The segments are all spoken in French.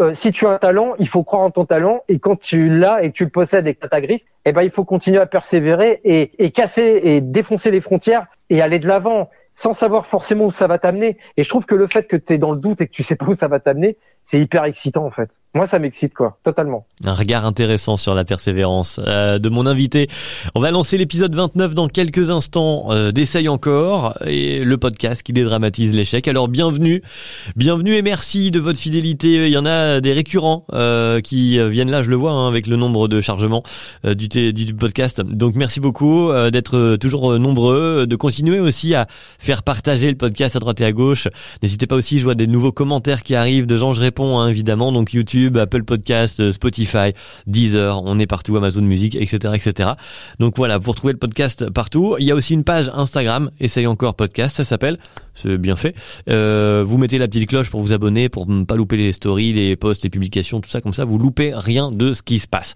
euh, si tu as un talent, il faut croire en ton talent et quand tu l'as et que tu le possèdes et que tu ta griffe, eh ben il faut continuer à persévérer et, et casser et défoncer les frontières et aller de l'avant sans savoir forcément où ça va t'amener. Et je trouve que le fait que tu es dans le doute et que tu sais pas où ça va t'amener, c'est hyper excitant en fait. Moi, ça m'excite quoi, totalement. Un regard intéressant sur la persévérance euh, de mon invité. On va lancer l'épisode 29 dans quelques instants euh, d'Essaye encore et le podcast qui dédramatise l'échec. Alors bienvenue, bienvenue et merci de votre fidélité. Il y en a des récurrents euh, qui viennent là, je le vois hein, avec le nombre de chargements euh, du, du, podcast. Donc merci beaucoup euh, d'être toujours nombreux, de continuer aussi à faire partager le podcast à droite et à gauche. N'hésitez pas aussi, je vois des nouveaux commentaires qui arrivent de gens, je réponds hein, évidemment. Donc YouTube Apple Podcast, euh, Spotify, Deezer, on est partout, Amazon Music, etc., etc. Donc voilà, vous retrouvez le podcast partout. Il y a aussi une page Instagram, Essaye encore podcast, ça s'appelle. C'est bien fait. Euh, vous mettez la petite cloche pour vous abonner, pour ne pas louper les stories, les posts, les publications, tout ça comme ça, vous loupez rien de ce qui se passe.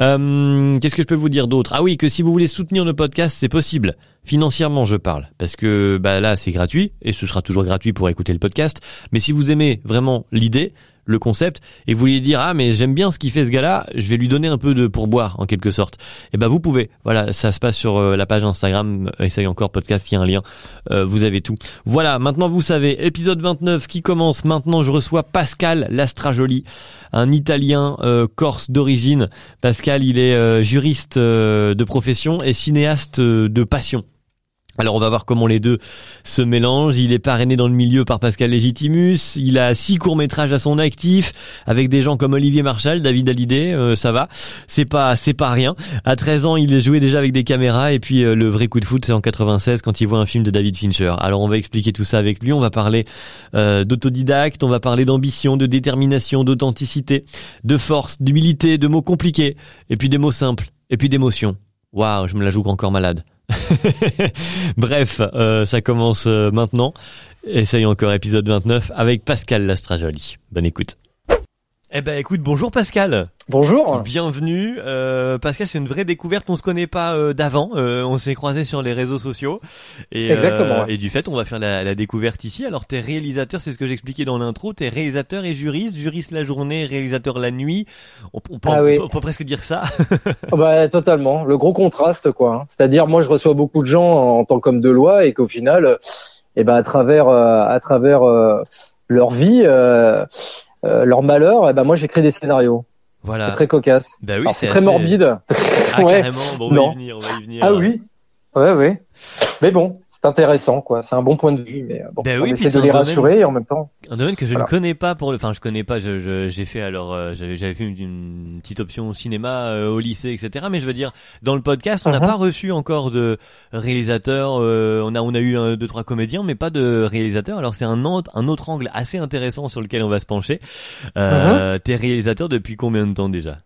Euh, Qu'est-ce que je peux vous dire d'autre? Ah oui, que si vous voulez soutenir le podcast, c'est possible. Financièrement, je parle, parce que bah là, c'est gratuit et ce sera toujours gratuit pour écouter le podcast. Mais si vous aimez vraiment l'idée, le concept et vous voulez dire ah mais j'aime bien ce qu'il fait ce gars-là, je vais lui donner un peu de pourboire en quelque sorte. Et eh ben vous pouvez. Voilà, ça se passe sur euh, la page Instagram euh, essaye encore podcast, il y a un lien. Euh, vous avez tout. Voilà, maintenant vous savez, épisode 29 qui commence maintenant, je reçois Pascal Lastrajoli, un italien corse d'origine. Pascal, il est juriste de profession et cinéaste de passion. Alors on va voir comment les deux se mélangent. Il est parrainé dans le milieu par Pascal Légitimus. Il a six courts métrages à son actif avec des gens comme Olivier Marchal, David Hallyday. Euh, ça va, c'est pas c'est pas rien. À 13 ans, il joué déjà avec des caméras et puis euh, le vrai coup de foot, c'est en 96 quand il voit un film de David Fincher. Alors on va expliquer tout ça avec lui. On va parler euh, d'autodidacte, on va parler d'ambition, de détermination, d'authenticité, de force, d'humilité, de mots compliqués et puis des mots simples et puis d'émotions. Waouh, je me la joue encore malade. Bref, euh, ça commence euh, maintenant. Essaye encore épisode 29 avec Pascal Lastrajoli. Bonne écoute. Eh ben écoute, bonjour Pascal. Bonjour. Bienvenue. Euh, Pascal, c'est une vraie découverte. On se connaît pas euh, d'avant. Euh, on s'est croisés sur les réseaux sociaux. Et, Exactement. et du fait, on va faire la, la découverte ici. Alors, t'es réalisateur, c'est ce que j'expliquais dans l'intro. T'es réalisateur et juriste, juriste la journée, réalisateur la nuit. On, peut, ah on, peut, presque dire ça. Oh, bah totalement. Le gros contraste, quoi. C'est-à-dire, moi, je reçois beaucoup de gens en tant qu'homme de loi et qu'au final, eh ben à travers, à travers leur vie euh, leur malheur, eh ben moi j'écris des scénarios. Voilà. C'est très cocasse. Bah oui, c'est très morbide. Ah, carrément. Bon, on va y venir, on va y venir. Ah oui. Ouais, ouais. Mais bon, intéressant, quoi. C'est un bon point de vue, mais euh, bon, ben oui, on essaie de les rassurer en même temps. Un domaine que je ne connais pas pour le, enfin, je connais pas. Je, j'ai fait alors, euh, j'avais, j'avais fait une, petite option cinéma euh, au lycée, etc. Mais je veux dire, dans le podcast, on n'a uh-huh. pas reçu encore de réalisateur. on a, on a eu un, deux, trois comédiens, mais pas de réalisateur. Alors c'est un autre, un autre angle assez intéressant sur lequel on va se pencher. Euh, uh-huh. T'es réalisateur depuis combien de temps déjà?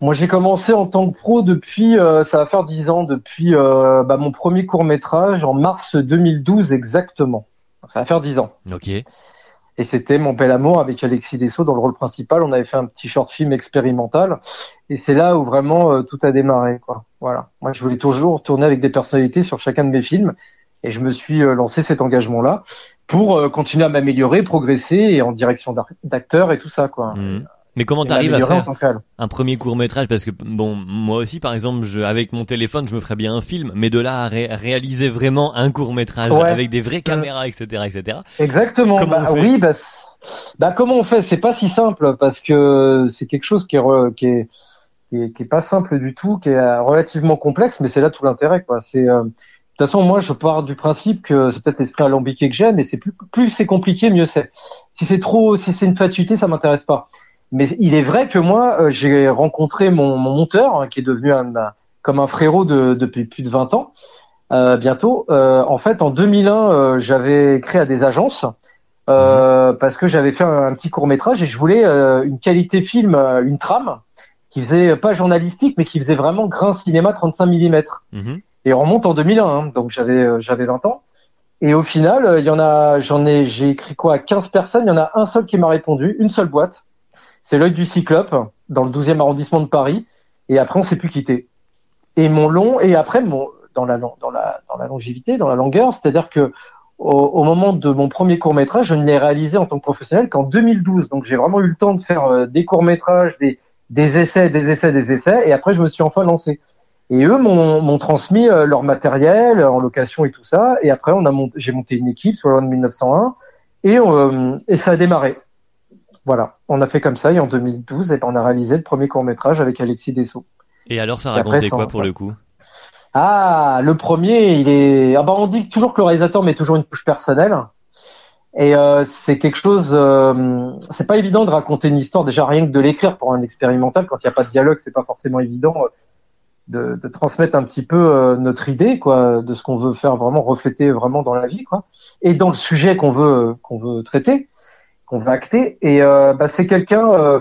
Moi, j'ai commencé en tant que pro depuis, euh, ça va faire dix ans, depuis euh, bah, mon premier court métrage en mars 2012 exactement. Ça va faire dix ans. Ok. Et c'était Mon bel amour avec Alexis Dessau dans le rôle principal. On avait fait un petit short film expérimental. Et c'est là où vraiment euh, tout a démarré. Quoi. Voilà. Moi, je voulais toujours tourner avec des personnalités sur chacun de mes films. Et je me suis lancé cet engagement-là pour continuer à m'améliorer, progresser et en direction d'acteur et tout ça. quoi. Mmh. Mais comment t'arrives à faire un premier court métrage Parce que bon, moi aussi, par exemple, je, avec mon téléphone, je me ferais bien un film, mais de là à réaliser vraiment un court métrage avec des vraies caméras, etc., etc. Exactement. Comment bah, oui, bah, bah, comment on fait? C'est pas si simple parce que c'est quelque chose qui est, qui est qui est, pas simple du tout, qui est relativement complexe, mais c'est là tout l'intérêt, quoi. C'est euh, de toute façon, moi, je pars du principe que c'est peut-être l'esprit alambiqué que j'aime, et c'est plus, plus c'est compliqué, mieux c'est. Si c'est trop, si c'est une fatuité, ça m'intéresse pas. Mais il est vrai que moi, euh, j'ai rencontré mon, mon monteur, hein, qui est devenu un, comme un frérot de, depuis plus de 20 ans, euh, bientôt. Euh, en fait, en 2001, euh, j'avais créé à des agences euh, mhm. parce que j'avais fait un, petit court métrage et je voulais une qualité film, une trame qui faisait pas journalistique, mais qui faisait vraiment grain cinéma 35 mm. Mhm. Et on remonte en 2001, hein, donc j'avais j'avais 20 ans. Et au final, il y en a, j'en ai, j'ai écrit quoi, 15 personnes. Il y en a un seul qui m'a répondu, une seule boîte c'est l'œil du Cyclope dans le 12e arrondissement de Paris. Et après, on s'est plus quitté. Et mon long, et après, mon, dans la, dans la, dans la longévité, dans la longueur, c'est-à-dire que au, moment de mon premier court métrage, je ne l'ai réalisé en tant que professionnel qu'en 2012. Donc j'ai vraiment eu le temps de faire euh, des courts métrages, des, des essais, des essais, des essais, et après je me suis enfin lancé. Et eux m'ont transmis euh, leur matériel en location et tout ça. Et après, on a j'ai monté une équipe sur le 1901 et, euh, et ça a démarré. Voilà, on a fait comme ça et en 2012, et on a réalisé le premier court métrage avec Alexis Dessau. Et alors, ça racontait quoi pour le coup? Ah, le premier, il est. Ah bah, on dit toujours que le réalisateur met toujours une touche personnelle. Et euh, c'est quelque chose. Euh, c'est pas évident de raconter une histoire déjà rien que de l'écrire pour un expérimental quand il n'y a pas de dialogue, c'est pas forcément évident de, de, transmettre un petit peu euh, notre idée quoi de ce qu'on veut faire vraiment refléter vraiment dans la vie quoi et dans le sujet qu'on veut qu'on veut traiter qu'on veut acter et euh, bah, c'est quelqu'un euh,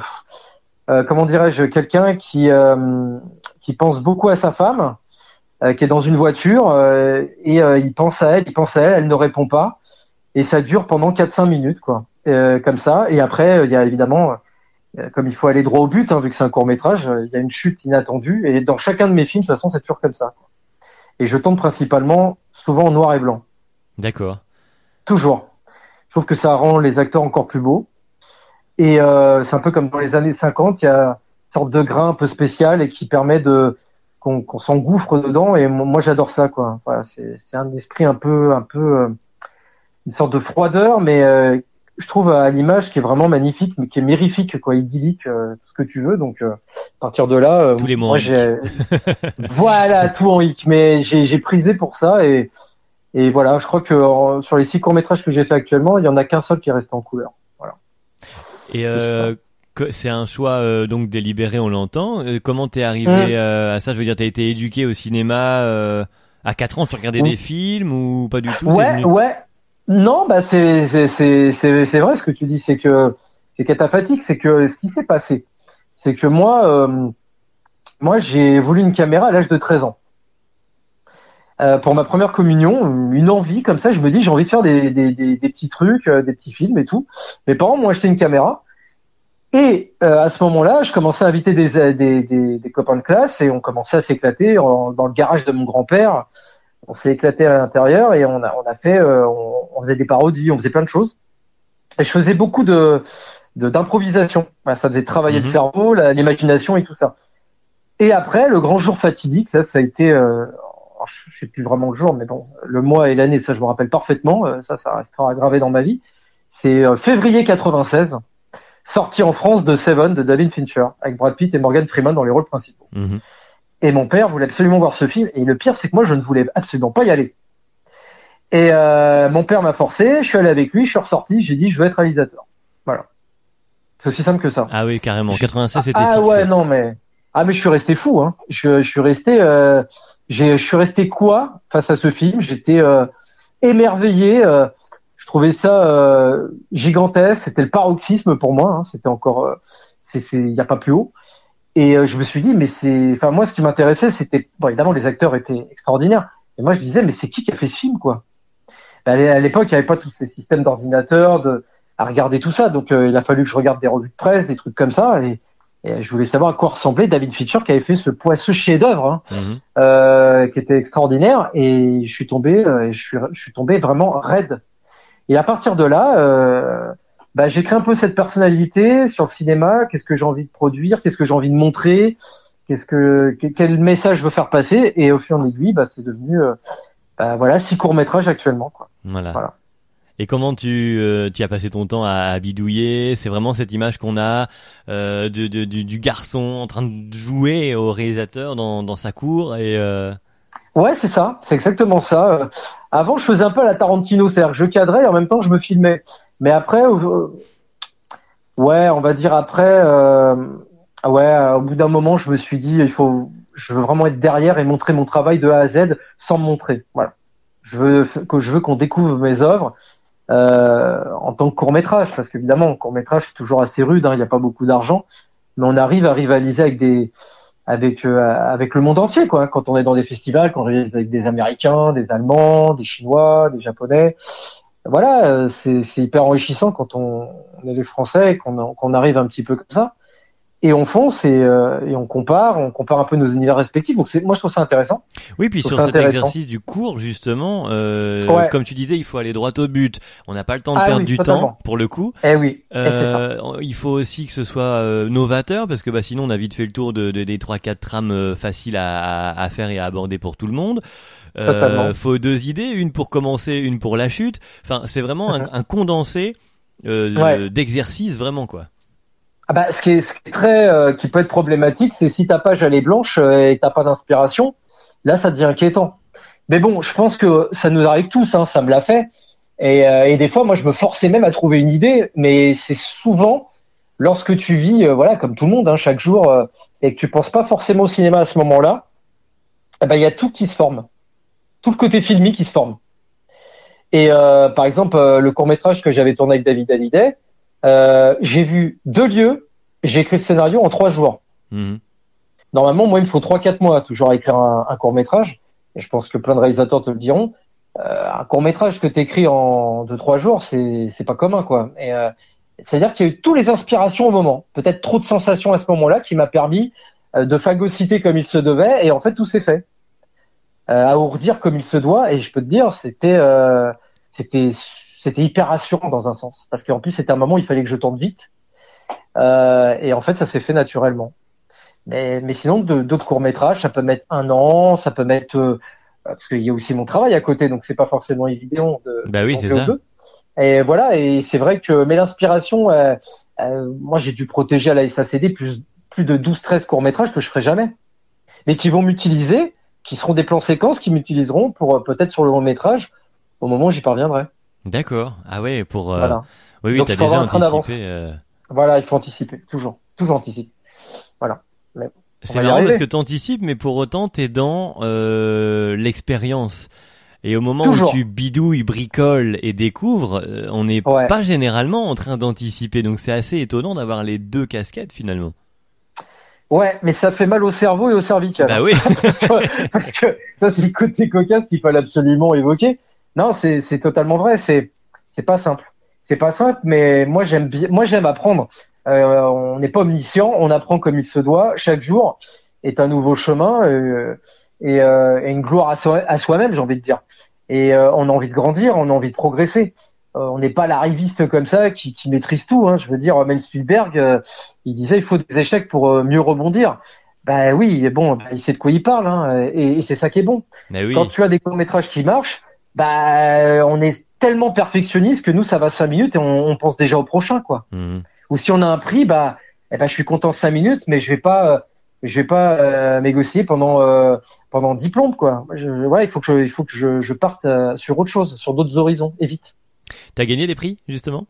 euh comment dirais-je quelqu'un qui qui pense beaucoup à sa femme qui est dans une voiture et il pense à elle il pense à elle elle ne répond pas et ça dure pendant 4-5 minutes quoi comme ça et après il y a évidemment euh, comme il faut aller droit au but, hein, vu que c'est un court métrage, il y a une chute inattendue. Et dans chacun de mes films, de toute façon, c'est toujours comme ça. Et je tourne principalement, souvent en noir et blanc. D'accord. Toujours. Je trouve que ça rend les acteurs encore plus beaux. Et euh, c'est un peu comme dans les années 50, il y a une sorte de grain un peu spécial et qui permet de qu'on s'engouffre dedans. Et moi, j'adore ça, quoi. Voilà, c'est un esprit un peu, un peu, euh, une sorte de froideur, mais je trouve à l'image qui est vraiment magnifique, mais qui est mérifique, quoi, idyllique, euh, tout ce que tu veux. Donc, euh, à partir de là, euh, Tous les moi, j'ai, voilà, tout en hic. Mais j'ai, j'ai prisé pour ça et et voilà, je crois que sur les six courts métrages que j'ai fait actuellement, il y en a qu'un seul qui est resté en couleur. Voilà. Et c'est un choix donc délibéré, on l'entend. comment t'es arrivé mmh. à ça? Je veux dire, t'as été éduqué au cinéma à 4 ans, tu regardais des films ou pas du tout? Ouais, ouais. Non, bah c'est c'est c'est c'est vrai ce que tu dis, c'est que c'est cataphatique, c'est que ce qui s'est passé, c'est que moi euh, moi j'ai voulu une caméra à l'âge de 13 ans. Euh, pour ma première communion, une envie comme ça, je me dis j'ai envie de faire des, des, des, des petits trucs, euh, des petits films et tout. Mes parents m'ont acheté une caméra et euh, à ce moment-là, je commençais à inviter des, des, des, des, copains de classe et on commençait à s'éclater dans le garage de mon grand-père on s'est éclaté à l'intérieur et on a, on a fait, euh, on, faisait des parodies, on faisait plein de choses. Et je faisais beaucoup de d'improvisation. ça faisait travailler le mhm. cerveau, l'imagination et tout ça. Et après, le grand jour fatidique, ça, ça a été, euh, je sais plus vraiment le jour, mais bon, le mois et l'année, ça, je me rappelle parfaitement. Euh, ça, ça restera gravé dans ma vie. C'est euh, février 96, sorti en France de Seven de David Fincher, avec Brad Pitt et Morgan Freeman dans les rôles principaux. Mhm. Et mon père voulait absolument voir ce film. Et le pire, c'est que moi, je ne voulais absolument pas y aller. Et euh, mon père m'a forcé. Je suis allé avec lui. Je suis ressorti. J'ai dit, je veux être réalisateur. Voilà. C'est aussi simple que ça. Ah oui, carrément. 96, c'était Ah ouais, non, mais ah mais je suis resté fou. Hein. Je, je suis resté. Euh... je suis resté quoi face à ce film? J'étais euh, émerveillé. Euh, je trouvais ça euh, gigantesque. C'était le paroxysme pour moi. Hein. C'était encore. Euh, c'est, il n'y a pas plus haut. Et euh, je me suis dit, mais c'est, enfin moi, ce qui m'intéressait, c'était, bon, évidemment, les acteurs étaient extraordinaires. Et moi, je disais, mais c'est qui qui a fait ce film, quoi? Bah, À l'époque, il n'y avait pas tous ces systèmes d'ordinateurs, de à regarder tout ça. Donc, euh, il a fallu que je regarde des revues de presse, des trucs comme ça. Je voulais savoir à quoi ressemblait David Fincher, qui avait fait ce poisseux chef-d'œuvre, hein, mhm. euh, qui était extraordinaire. Et je suis tombé, je suis, je suis tombé vraiment raide. Et à partir de là bah, j'ai créé un peu cette personnalité sur le cinéma. Qu'est-ce que j'ai envie de produire? Qu'est-ce que j'ai envie de montrer? Qu'est-ce que quel message je veux faire passer? Et au fur et à mesure, bah, c'est devenu euh, bah, voilà six courts métrages actuellement. Quoi. Voilà. Et comment tu, euh, tu as passé ton temps à, bidouiller? C'est vraiment cette image qu'on a euh, de, de, du, garçon en train de jouer au réalisateur dans, dans sa cour et euh... Ouais, c'est ça, c'est exactement ça. Avant, je faisais un peu à la Tarantino, c'est-à-dire que je cadrais et en même temps je me filmais. Mais après, euh, ouais, on va dire après, euh, ouais, au bout d'un moment, je me suis dit, il faut, je veux vraiment être derrière et montrer mon travail de A à Z sans me montrer. Voilà. Je veux je veux qu'on découvre mes œuvres euh, en tant que court métrage, parce qu'évidemment, court métrage c'est toujours assez rude, hein, il n'y a pas beaucoup d'argent, mais on arrive à rivaliser avec des avec euh, avec le monde entier quoi. Quand on est dans des festivals, quand on rivalise avec des Américains, des Allemands, des Chinois, des Japonais, voilà, euh, c'est hyper enrichissant quand on, est les Français et qu'on arrive un petit peu comme ça. Et on fonce et, euh, et, on compare, on compare un peu nos univers respectifs. Donc c'est, moi je trouve ça intéressant. Oui, puis sur cet exercice du cours justement, euh, comme tu disais, il faut aller droit au but. On n'a pas le temps de ah perdre du temps pour le coup. Eh oui. Euh, il faut aussi que ce soit euh, novateur parce que bah sinon on a vite fait le tour de, de des trois quatre trames euh, faciles à, à, faire et à aborder pour tout le monde. Euh, faut deux idées, une pour commencer, une pour la chute. Enfin, c'est vraiment un, un condensé euh, d'exercice vraiment quoi. Ah bah, ce qui est, ce qui est très, euh, qui peut être problématique, c'est si ta page elle est blanche euh, et t'as pas d'inspiration, là ça devient inquiétant. Mais bon, je pense que ça nous arrive tous, hein, ça me l'a fait. Et, euh, et, des fois, moi, je me forçais même à trouver une idée, mais c'est souvent lorsque tu vis, voilà, comme tout le monde, hein, chaque jour, et que tu penses pas forcément au cinéma à ce moment-là, eh ben il y a tout qui se forme, tout le côté filmique qui se forme. Et par exemple, le court métrage que j'avais tourné avec David Hallyday, euh, j'ai vu deux lieux, j'ai écrit le scénario en trois jours. Mhm. Normalement, moi, il me faut trois, quatre mois toujours à écrire un, un court métrage. Et je pense que plein de réalisateurs te le diront. Euh, un court métrage que tu écris en deux, trois jours, c'est c'est pas commun, quoi. Et euh, c'est-à-dire qu'il y a eu toutes les inspirations au moment. Peut-être trop de sensations à ce moment-là qui m'a permis euh, de phagocyter comme il se devait. Et en fait, tout s'est fait. Euh, à ourdir comme il se doit. Et je peux te dire, c'était euh, c'était c'était hyper rassurant dans un sens, parce qu'en plus c'était un moment où il fallait que je tourne vite, euh, et en fait ça s'est fait naturellement. Mais, mais sinon d'autres courts métrages, ça peut mettre un an, ça peut mettre euh, parce qu'il y a aussi mon travail à côté, donc c'est pas forcément évident de. Bah oui, c'est ça. Et voilà, et c'est vrai que mais l'inspiration, euh, moi j'ai dû protéger à la SACD plus plus de 12-13 courts métrages que je ferai jamais, mais qui vont m'utiliser, qui seront des plans séquences, qui m'utiliseront pour peut-être sur le long métrage au moment où j'y parviendrai. D'accord. Ah ouais, pour. Euh... Oui, oui, t'as déjà anticipé. Euh... Voilà, il faut anticiper, toujours, toujours anticiper. Voilà. C'est marrant parce que t'anticipes, mais pour autant t'es dans euh, l'expérience. Et au moment où tu bidouilles, bricoles et découvres, euh, on n'est pas généralement en train d'anticiper. Donc c'est assez étonnant d'avoir les deux casquettes finalement. Ouais, mais ça fait mal au cerveau et au cervical. Bah oui. parce, que, parce que ça c'est le côté cocasse qu'il fallait absolument évoquer. Non, c'est totalement vrai. C'est c'est pas simple. C'est pas simple, mais moi j'aime bien. Moi j'aime apprendre. Euh, on n'est pas omniscient, on apprend comme il se doit. Chaque jour est un nouveau chemin euh, et, euh, et, une gloire à, soi-même, j'ai envie de dire. Et euh, on a envie de grandir, on a envie de progresser. Euh, on n'est pas l'arriviste comme ça qui, qui maîtrise tout. Hein. Je veux dire, même Spielberg, il disait il faut des échecs pour mieux rebondir. Ben oui, bon, ben, il sait de quoi il parle, hein, et, et c'est ça qui est bon. oui. Quand tu as des courts métrages qui marchent, bah on est tellement perfectionniste que nous ça va cinq minutes et on, on pense déjà au prochain quoi. Mmh. Ou si on a un prix, bah eh ben je suis content cinq minutes, mais je vais pas euh, je vais pas euh, négocier pendant euh, pendant dix plombes quoi. Je, ouais, il faut que je, il faut que je, je parte euh, sur autre chose, sur d'autres horizons et vite. T'as gagné des prix justement?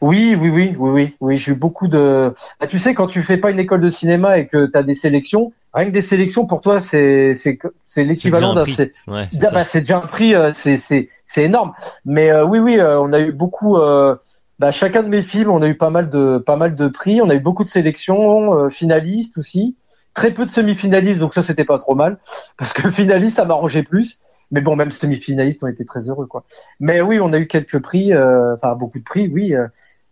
Oui, oui, oui, oui, oui, oui. J'ai eu beaucoup de. Bah, tu sais, quand tu fais pas une école de cinéma et que tu as des sélections, rien que des sélections pour toi, c'est c'est c'est l'équivalent d'un. C'est ouais, bah, c'est déjà un prix, euh, c'est c'est c'est énorme. Mais euh, oui, oui, euh, on a eu beaucoup. bah, chacun de mes films, on a eu pas mal de pas mal de prix. On a eu beaucoup de sélections, finalistes aussi. Très peu de semi-finalistes, donc ça c'était pas trop mal parce que finaliste ça m'arrangeait plus. Mais bon, même semi-finalistes ont été très heureux, quoi. Mais oui, on a eu quelques prix, enfin beaucoup de prix, oui.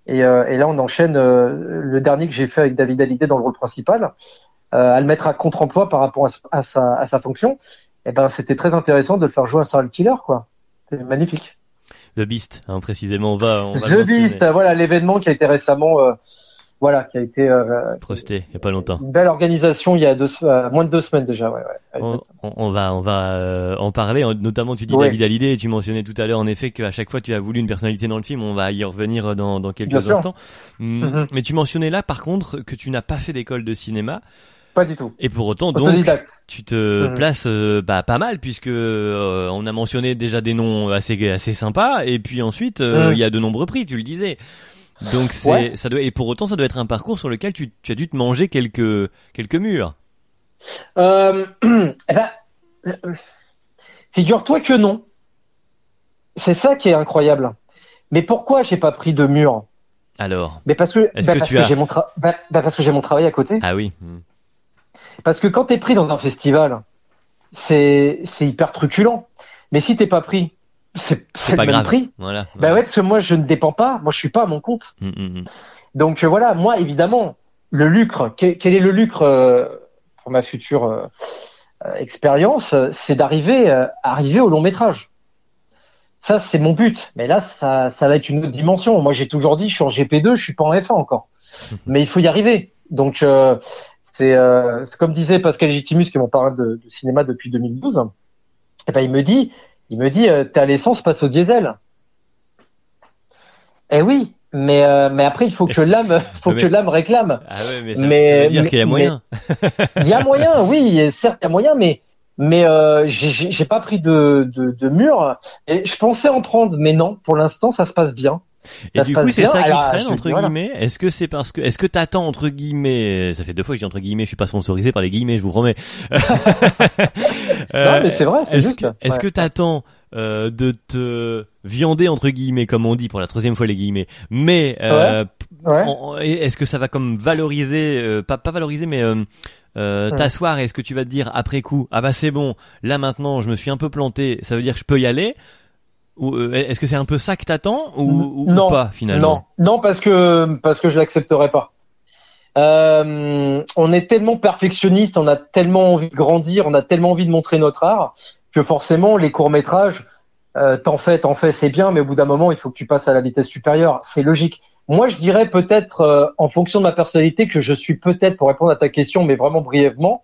Et, euh, et, là, on enchaîne euh, le dernier que j'ai fait avec David Hallyday dans le rôle principal, euh, à le mettre à contre-emploi par rapport à, sa, à sa fonction. Et ben, c'était très intéressant de le faire jouer un serial killer, quoi. C'est magnifique. The Beast, hein, précisément. On va, on va The Beast, voilà l'événement qui a été récemment voilà, qui a été euh, projeté il y a pas longtemps. Une belle organisation il y a deux, euh, moins de deux semaines déjà. Ouais, ouais, on, on, va, on va euh, en parler. Notamment, tu dis David Hallyday et tu mentionnais tout à l'heure en effet qu'à chaque fois tu as voulu une personnalité dans le film. On va y revenir dans, dans quelques instants. Hum, mm-hmm. Mais tu mentionnais là, par contre, que tu n'as pas fait d'école de cinéma. Pas du tout. Et pour autant, donc, tu te mm-hmm. places bah, pas mal puisque on a mentionné déjà des noms assez assez sympas et puis ensuite mm. il y a de nombreux prix. Tu le disais. Donc c'est ça doit et pour autant ça doit être un parcours sur lequel tu, tu as dû te manger quelques quelques murs. Euh, eh ben, euh, figure-toi que non. C'est ça qui est incroyable. Mais pourquoi j'ai pas pris de mur Alors? Mais parce que, bah, parce, que j'ai mon bah, bah, parce que j'ai mon travail à côté. Ah oui. Parce que quand t'es pris dans un festival, c'est c'est hyper truculent. Mais si t'es pas pris, c'est le même prix. Voilà. Bah ouais, parce que moi je ne dépends pas, moi je suis pas à mon compte. Mm, mm, mm. Donc euh, voilà, moi évidemment, le lucre, quel, est le lucre euh, pour ma future euh, expérience C'est d'arriver arriver au long métrage. Ça, c'est mon but. Mais là, ça, ça va être une autre dimension. Moi, j'ai toujours dit, je suis en GP2, je suis pas en F1 encore. Mais il faut y arriver. Donc, c'est comme disait Pascal Gitimus, qui est mon parrain de, de, cinéma depuis 2012. Et ben, il me dit, il me dit, ta l'essence passe au diesel. Eh oui, mais euh, mais après il faut que l'âme faut que l'âme réclame. Ah ouais, mais ça, veut dire qu'il y a moyen. Il y a moyen, oui, certes il y a moyen, mais mais euh, j'ai pas pris de, de, de mur. Et je pensais en prendre, mais non. Pour l'instant, ça se passe bien. Et du coup, c'est ça qui te freine entre guillemets? Est-ce que c'est parce que est-ce que t'attends entre guillemets Ça fait deux fois que je dis entre guillemets. Je suis pas sponsorisé par les guillemets, je vous promets. non, mais c'est vrai, c'est juste. Est-ce que t'attends euh, de te viander entre guillemets comme on dit pour la troisième fois les guillemets? Mais euh, est-ce que ça va comme valoriser euh, pas pas valoriser mais euh, t'asseoir est-ce que tu vas te dire après coup ah bah c'est bon là maintenant je me suis un peu planté ça veut dire que je peux y aller? Est-ce que c'est un peu ça que t'attends ou, ou, pas finalement? Non non parce que parce que je l'accepterai pas on est tellement perfectionniste, on a tellement envie de grandir, on a tellement envie de montrer notre art que forcément les courts métrages, euh, t'en fais, t'en fais, c'est bien, mais au bout d'un moment, il faut que tu passes à la vitesse supérieure. C'est logique. Moi, je dirais peut-être, euh, en fonction de ma personnalité, que je suis peut-être, pour répondre à ta question, mais vraiment brièvement,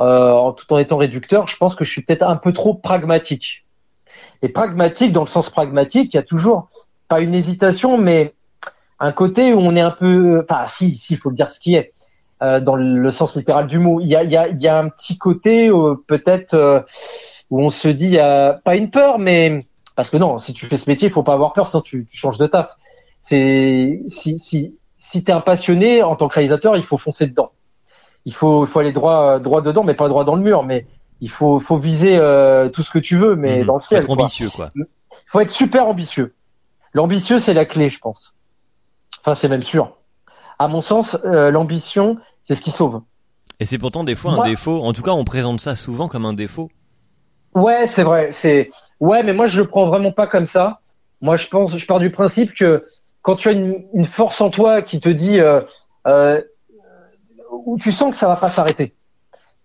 euh, tout en étant réducteur, je pense que je suis peut-être un peu trop pragmatique. Et pragmatique, dans le sens pragmatique, il y a toujours pas une hésitation, mais un côté où on est un peu, enfin, si, si, faut dire ce qui est, euh, dans le sens littéral du mot. Il y a, il y a, il y a un petit côté peut-être où on se dit, euh, pas une peur, mais parce que non, si tu fais ce métier, il faut pas avoir peur, sinon tu, tu changes de taf. C'est si si si t'es un passionné en tant que réalisateur, il faut foncer dedans. Il faut il faut aller droit droit dedans, mais pas droit dans le mur, mais il faut faut viser euh, tout ce que tu veux, mais mhm. dans le ciel. Être ambitieux, quoi. Il faut être super ambitieux. L'ambitieux, c'est la clé, je pense. Enfin, c'est même sûr. À mon sens, euh, l'ambition, c'est ce qui sauve. Et c'est pourtant des fois un défaut. En tout cas, on présente ça souvent comme un défaut. Ouais, c'est vrai. C'est ouais, mais moi je le prends vraiment pas comme ça. Moi, je pense, je pars du principe que quand tu as une, une force en toi qui te dit euh, euh, où tu sens que ça va pas s'arrêter,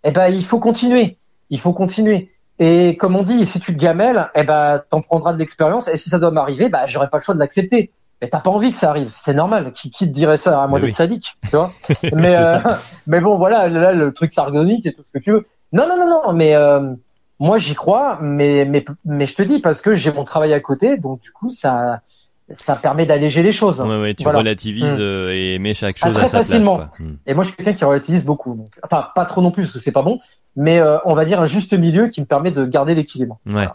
eh ben il faut continuer. Il faut continuer. Et comme on dit, si tu te gamelles, eh ben t'en prendras de l'expérience. Et si ça doit m'arriver, bah j'aurai pas le choix de l'accepter. Mais t'as pas envie que ça arrive, c'est normal. Qui, qui te dirait ça? À moi d'être sadique, tu vois? Mais euh, mais bon, voilà, là le truc sardonique et tout ce que tu veux. Non, non, non, non. Mais euh, moi, j'y crois, mais, mais, mais je te dis parce que j'ai mon travail à côté, donc du coup, ça, ça permet d'alléger les choses. Ouais, ouais, tu relativises mm. euh, et mets chaque chose ah, très à sa facilement. place. Mm. Et moi, je suis quelqu'un qui relativise beaucoup. Donc, enfin, pas trop non plus, parce que c'est pas bon, mais euh, on va dire un juste milieu qui me permet de garder l'équilibre. Ouais.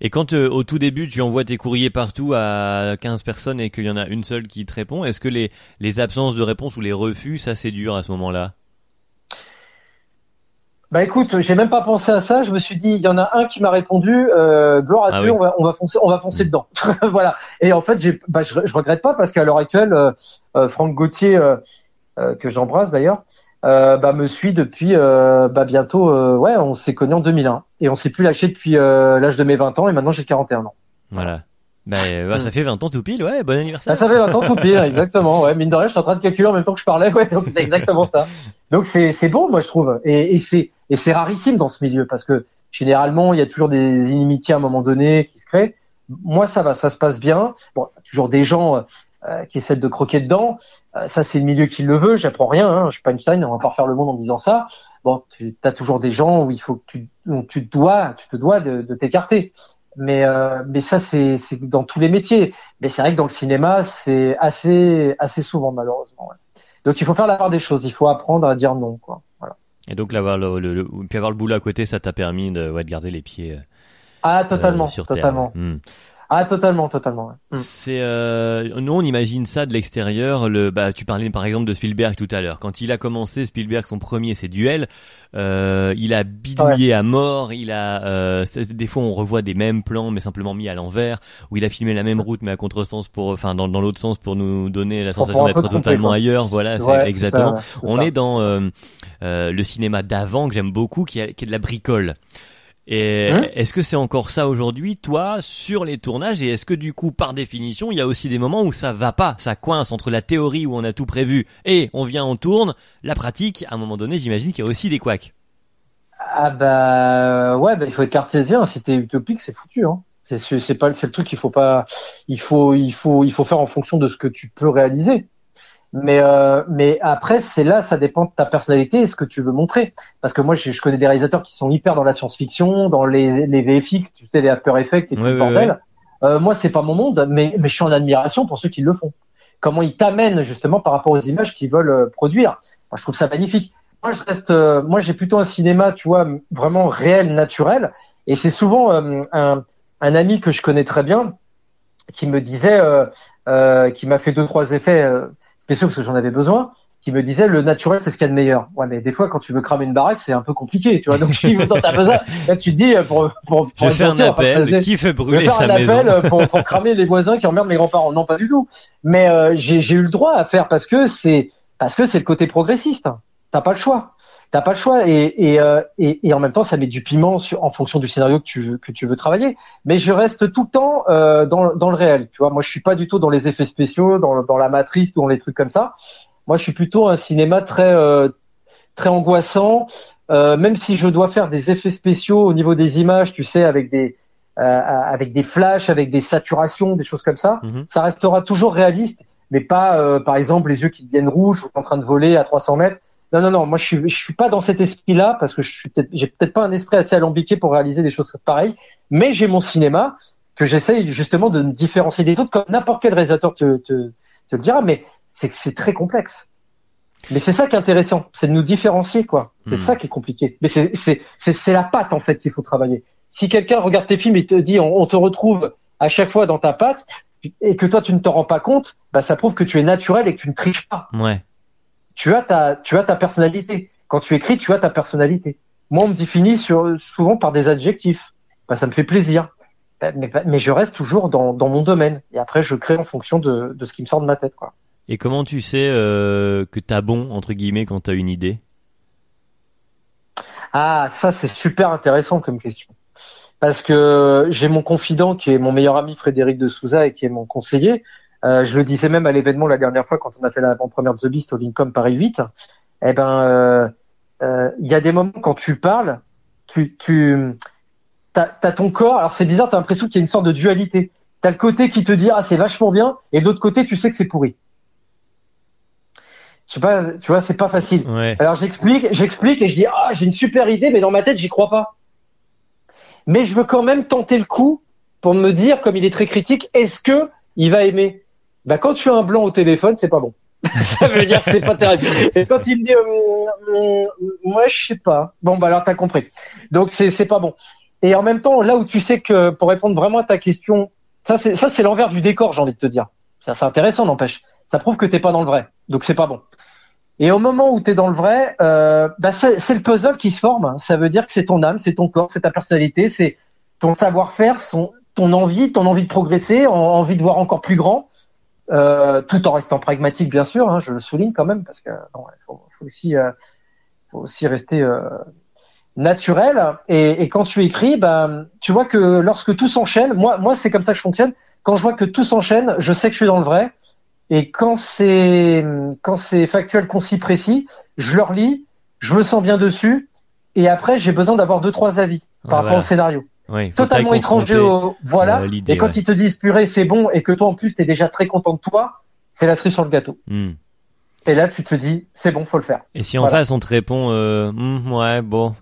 Et quand euh, au tout début tu envoies tes courriers partout à 15 personnes et qu'il y en a une seule qui te répond, est-ce que les, les absences de réponse ou les refus, ça c'est dur à ce moment-là? Bah écoute, j'ai même pas pensé à ça. Je me suis dit, il y en a un qui m'a répondu, euh, gloire à ah Dieu, on, va, on, va, foncer, on va foncer mm. dedans. voilà. Et en fait, j'ai, bah, je, je, regrette pas parce qu'à l'heure actuelle, euh, euh Franck Gauthier, euh, euh, que j'embrasse d'ailleurs, bah, me suit depuis bah, bientôt. ouais, on s'est connu en 2001 et on s'est plus lâché depuis l'âge de mes 20 ans et maintenant j'ai 41 ans. Voilà. Bah, bah, ça fait 20 ans tout pile, ouais, bon anniversaire. Bah, ça fait 20 ans tout pile, exactement, ouais. Mine de rien, je suis en train de calculer en même temps que je parlais, ouais, donc c'est exactement ça. Donc c'est, c'est bon, moi, je trouve. Et, et c'est, et c'est rarissime dans ce milieu parce que généralement, il y a toujours des inimitiés à un moment donné qui se créent. Moi, ça va, ça se passe bien. Bon, toujours des gens euh, qui essaient de croquer dedans. Euh, ça, c'est le milieu qui le veut. J'apprends rien. Hein. Je suis pas Einstein. On va pas refaire le monde en disant ça. Bon, tu as toujours des gens où il faut que tu, où tu dois, tu te dois de, de t'écarter. Mais, euh, mais ça, c'est dans tous les métiers. Mais c'est vrai que dans le cinéma, c'est assez, assez souvent malheureusement. Donc il faut faire la part des choses. Il faut apprendre à dire non, quoi. Et donc là, avoir le, le, puis avoir le boulot à côté, ça t'a permis de, ouais, de garder les pieds. Euh, ah totalement, euh, sur totalement. Terre. Hmm. Ah totalement, totalement. Hmm. C'est euh, nous on imagine ça de l'extérieur. Le bah tu parlais par exemple de Spielberg tout à l'heure. Quand il a commencé Spielberg son premier c'est Duel, euh, il a bidouillé à mort. Il a euh, des fois on revoit des mêmes plans mais simplement mis à l'envers. Où il a filmé la même route mais à contresens pour enfin dans, dans l'autre sens pour nous donner la sensation d'être totalement ailleurs. Voilà, c'est exactement. on est dans euh, euh, le cinéma d'avant que j'aime beaucoup qui, qui est de la bricole. Et Hein est-ce que c'est encore ça aujourd'hui, toi, sur les tournages? Et est-ce que du coup, par définition, il y a aussi des moments où ça va pas, ça coince entre la théorie où on a tout prévu et on vient, on tourne, la pratique, à un moment donné, j'imagine qu'il y a aussi des couacs. Ah bah ouais, bah, il faut être cartésien. Si t'es utopique, c'est foutu. Hein. C'est c'est pas c'est le truc qu'il faut pas. Il faut il faut il faut faire en fonction de ce que tu peux réaliser. Mais euh, mais après c'est là ça dépend de ta personnalité et ce que tu veux montrer. Parce que moi je, je connais des réalisateurs qui sont hyper dans la science-fiction, dans les les VFX, tu sais les After Effects et tout Ouais, le ouais, bordel. Euh, moi c'est pas mon monde, mais mais je suis en admiration pour ceux qui le font. Comment ils t'amènent justement par rapport aux images qu'ils veulent euh, produire. Moi je trouve ça magnifique. Moi je reste, euh, moi j'ai plutôt un cinéma, tu vois, vraiment réel, naturel. Et c'est souvent euh, un un ami que je connais très bien qui me disait, euh, euh, qui m'a fait deux trois effets euh, spéciaux parce que j'en avais besoin, qui me disait le naturel c'est ce qu'il y a de meilleur. Ouais, mais des fois quand tu veux cramer une baraque c'est un peu compliqué, tu vois. Donc t'en as besoin, là tu te dis euh, pour pour, pour Je être fais un appel, passer- qui fait brûler faire sa un maison appel euh, pour, pour cramer les voisins qui emmerdent mes grands-parents. Non, pas du tout. Mais euh, j'ai j'ai eu le droit à faire parce que c'est parce que c'est le côté progressiste. T'as pas le choix. T'as pas le choix et et, euh, et et en même temps ça met du piment sur, en fonction du scénario que tu veux que tu veux travailler. Mais je reste tout le temps euh, dans dans le réel. Tu vois, moi je suis pas du tout dans les effets spéciaux, dans dans la matrice, dans les trucs comme ça. Moi je suis plutôt un cinéma très euh, très angoissant. Euh, même si je dois faire des effets spéciaux au niveau des images, tu sais, avec des euh, avec des flashs, avec des saturations, des choses comme ça, Mhm. ça restera toujours réaliste, mais pas, euh, par exemple, les yeux qui deviennent rouges ou en train de voler à 300 mètres. Non, non, non. Moi, je suis, je suis pas dans cet esprit-là parce que je suis peut-être, j'ai peut-être pas un esprit assez alambiqué pour réaliser des choses pareilles. Mais j'ai mon cinéma que j'essaye justement de me différencier des autres, comme n'importe quel réalisateur te, te, te le dira. Mais c'est que c'est très complexe. Mais c'est ça qui est intéressant, c'est de nous différencier, quoi. C'est Hmm. ça qui est compliqué. Mais c'est, c'est, c'est, c'est la patte en fait qu'il faut travailler. Si quelqu'un regarde tes films et te dit, on, on te retrouve à chaque fois dans ta patte, et que toi tu ne t'en rends pas compte, bah ça prouve que tu es naturel et que tu ne triches pas. Ouais. Tu as ta, tu as ta personnalité. Quand tu écris, tu as ta personnalité. Moi, on me définit sur, souvent par des adjectifs. Bah, ça me fait plaisir. Euh, Mais, mais je reste toujours dans, dans mon domaine. Et après, je crée en fonction de, de ce qui me sort de ma tête, quoi. Et comment tu sais euh, que t'as bon entre guillemets quand t'as une idée? Ah, ça, c'est super intéressant comme question. Parce que j'ai mon confident qui est mon meilleur ami Frédéric de Souza et qui est mon conseiller. Euh, je le disais même à l'événement la dernière fois quand on a fait l'avant-première de The Beast au Lincoln Paris 8. Eh ben, euh, euh, il y a des moments quand tu parles, tu, tu, t'as, t'as ton corps. Alors c'est bizarre, t'as l'impression qu'il y a une sorte de dualité. T'as le côté qui te dit ah c'est vachement bien, et de l'autre côté tu sais que c'est pourri. Je sais pas, tu vois, c'est pas facile. Ouais. Alors j'explique, j'explique et je dis ah j'ai une super idée mais dans ma tête j'y crois pas. Mais je veux quand même tenter le coup pour me dire comme il est très critique est-ce que il va aimer? Bah quand tu as un blanc au téléphone c'est pas bon. Ça veut dire que c'est pas terrible. Et quand il me dit euh, moi je sais pas. Bon bah alors t'as compris. Donc c'est c'est pas bon. Et en même temps là où tu sais que pour répondre vraiment à ta question ça c'est ça c'est l'envers du décor j'ai envie de te dire. Ça c'est intéressant n'empêche. Ça prouve que t'es pas dans le vrai. Donc c'est pas bon. Et au moment où tu es dans le vrai, euh, bah c'est le puzzle qui se forme. Ça veut dire que c'est ton âme, c'est ton corps, c'est ta personnalité, c'est ton savoir-faire, son, ton envie, ton envie de progresser, en- envie de voir encore plus grand, euh, tout en restant pragmatique, bien sûr. hein, je le souligne quand même parce que non, faut, faut aussi, euh, faut aussi rester euh, naturel. Et, et quand tu écris, bah, tu vois que lorsque tout s'enchaîne, moi, moi c'est comme ça que je fonctionne. Quand je vois que tout s'enchaîne, je sais que je suis dans le vrai. Et quand c'est quand c'est factuel, concis, précis, je le relis, je me sens bien dessus, et après j'ai besoin d'avoir deux trois avis par rapport au scénario. Ouais. Totalement étranger au voilà. euh, et quand ouais. ils te disent purée c'est bon et que toi en plus t'es déjà très content de toi, c'est la cerise sur le gâteau. Hmm. Et là tu te dis c'est bon faut le faire. Et si en Voilà. face on te répond euh, Hmm, ouais bon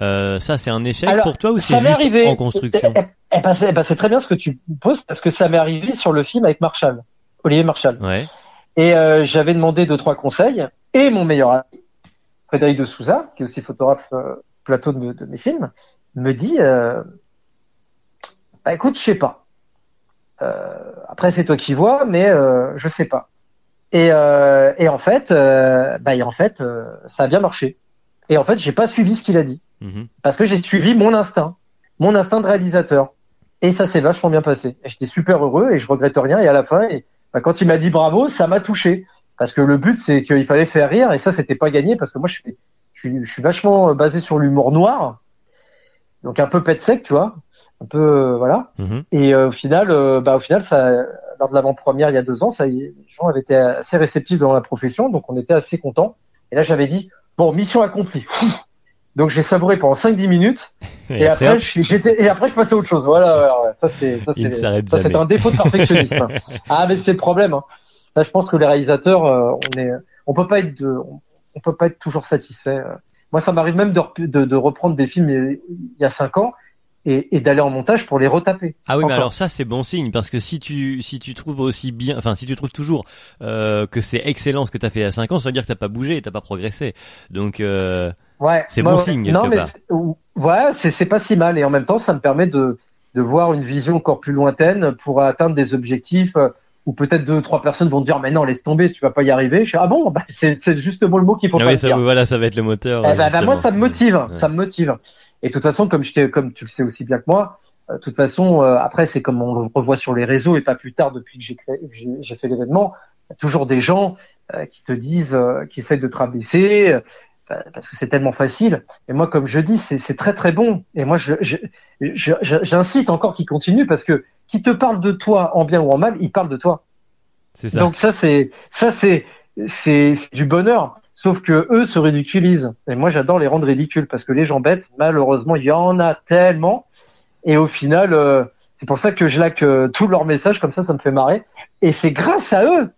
euh, ça c'est un échec Alors, pour toi ou c'est juste arrivé. en construction? Eh, eh, eh ben, c'est eh ben, c'est très bien ce que tu poses parce que ça m'est arrivé sur le film avec Marshall, Olivier Marshall. Ouais. Et euh, j'avais demandé deux trois conseils et mon meilleur ami Frédéric de Souza, qui est aussi photographe plateau de, de mes films, me dit bah, écoute, je sais pas. Euh, après c'est toi qui vois, mais euh, je sais pas. Et, euh, et en fait, euh, bah, et en fait, euh, ça a bien marché. Et en fait, j'ai pas suivi ce qu'il a dit Mhm. parce que j'ai suivi mon instinct, mon instinct de réalisateur. Et ça s'est vachement bien passé. Et j'étais super heureux et je regrette rien. Et à la fin, et, bah, quand il m'a dit bravo, ça m'a touché. Parce que le but, c'est qu'il fallait faire rire. Et ça, c'était pas gagné parce que moi, je suis, je suis, je suis vachement basé sur l'humour noir. donc un peu pet sec, tu vois, un peu euh, voilà. Mhm. Et euh, au final, euh, bah au final, ça, lors de l'avant-première il y a deux ans, ça, les gens avaient été assez réceptifs dans la profession, donc on était assez contents. Et là, j'avais dit bon, mission accomplie. Donc j'ai savouré pendant 5-10 minutes Et, et, après, j'étais et après je passais à autre chose. Voilà, voilà, ouais. ça c'est ça c'est un défaut de perfectionnisme. ah mais c'est le problème. Hein. Là, je pense que les réalisateurs, euh, on est, on peut pas être de, on, on peut pas être toujours satisfait. Moi, ça m'arrive même de, de, de reprendre des films il y a 5 ans et, et d'aller en montage pour les retaper. Ah oui, mais alors ça c'est bon signe parce que si tu si tu trouves aussi bien, enfin si tu trouves toujours euh, que c'est excellent ce que t'as fait il y a 5 ans, ça veut dire que t'as pas bougé, t'as pas progressé. Donc euh, Ouais. C'est bon ouais. signe, Non, mais ou- ouais, c'est c'est pas si mal et en même temps, ça me permet de de voir une vision encore plus lointaine pour atteindre des objectifs euh, où peut-être deux trois personnes vont te dire mais non laisse tomber tu vas pas y arriver je fais ah bon bah, c'est c'est justement le mot qu'il faut ah pas oui, ça, dire voilà, ça va être le moteur. Eh ben, ben, moi, ça me motive, Ouais. ça me motive. Et de toute façon, comme je t'ai- comme tu le sais aussi bien que moi, euh, de toute façon, euh, après, c'est comme on le revoit sur les réseaux et pas plus tard depuis que j'ai fait l'événement, il y a toujours des gens euh, qui te disent, euh, qui essayent de te rabaisser, euh, parce que c'est tellement facile. Et moi, comme je dis, c'est très très bon. Et moi, je je- je- je- j'incite encore qu'ils continuent parce que qui te parle de toi en bien ou en mal, il parle de toi. C'est ça. Donc ça c'est ça c'est c'est du bonheur. Sauf que eux se ridiculisent. Et moi j'adore les rendre ridicules parce que les gens bêtes, malheureusement, il y en a tellement. Et au final, euh, c'est pour ça que je like euh, tous leurs messages comme ça, ça me fait marrer. Et c'est grâce à eux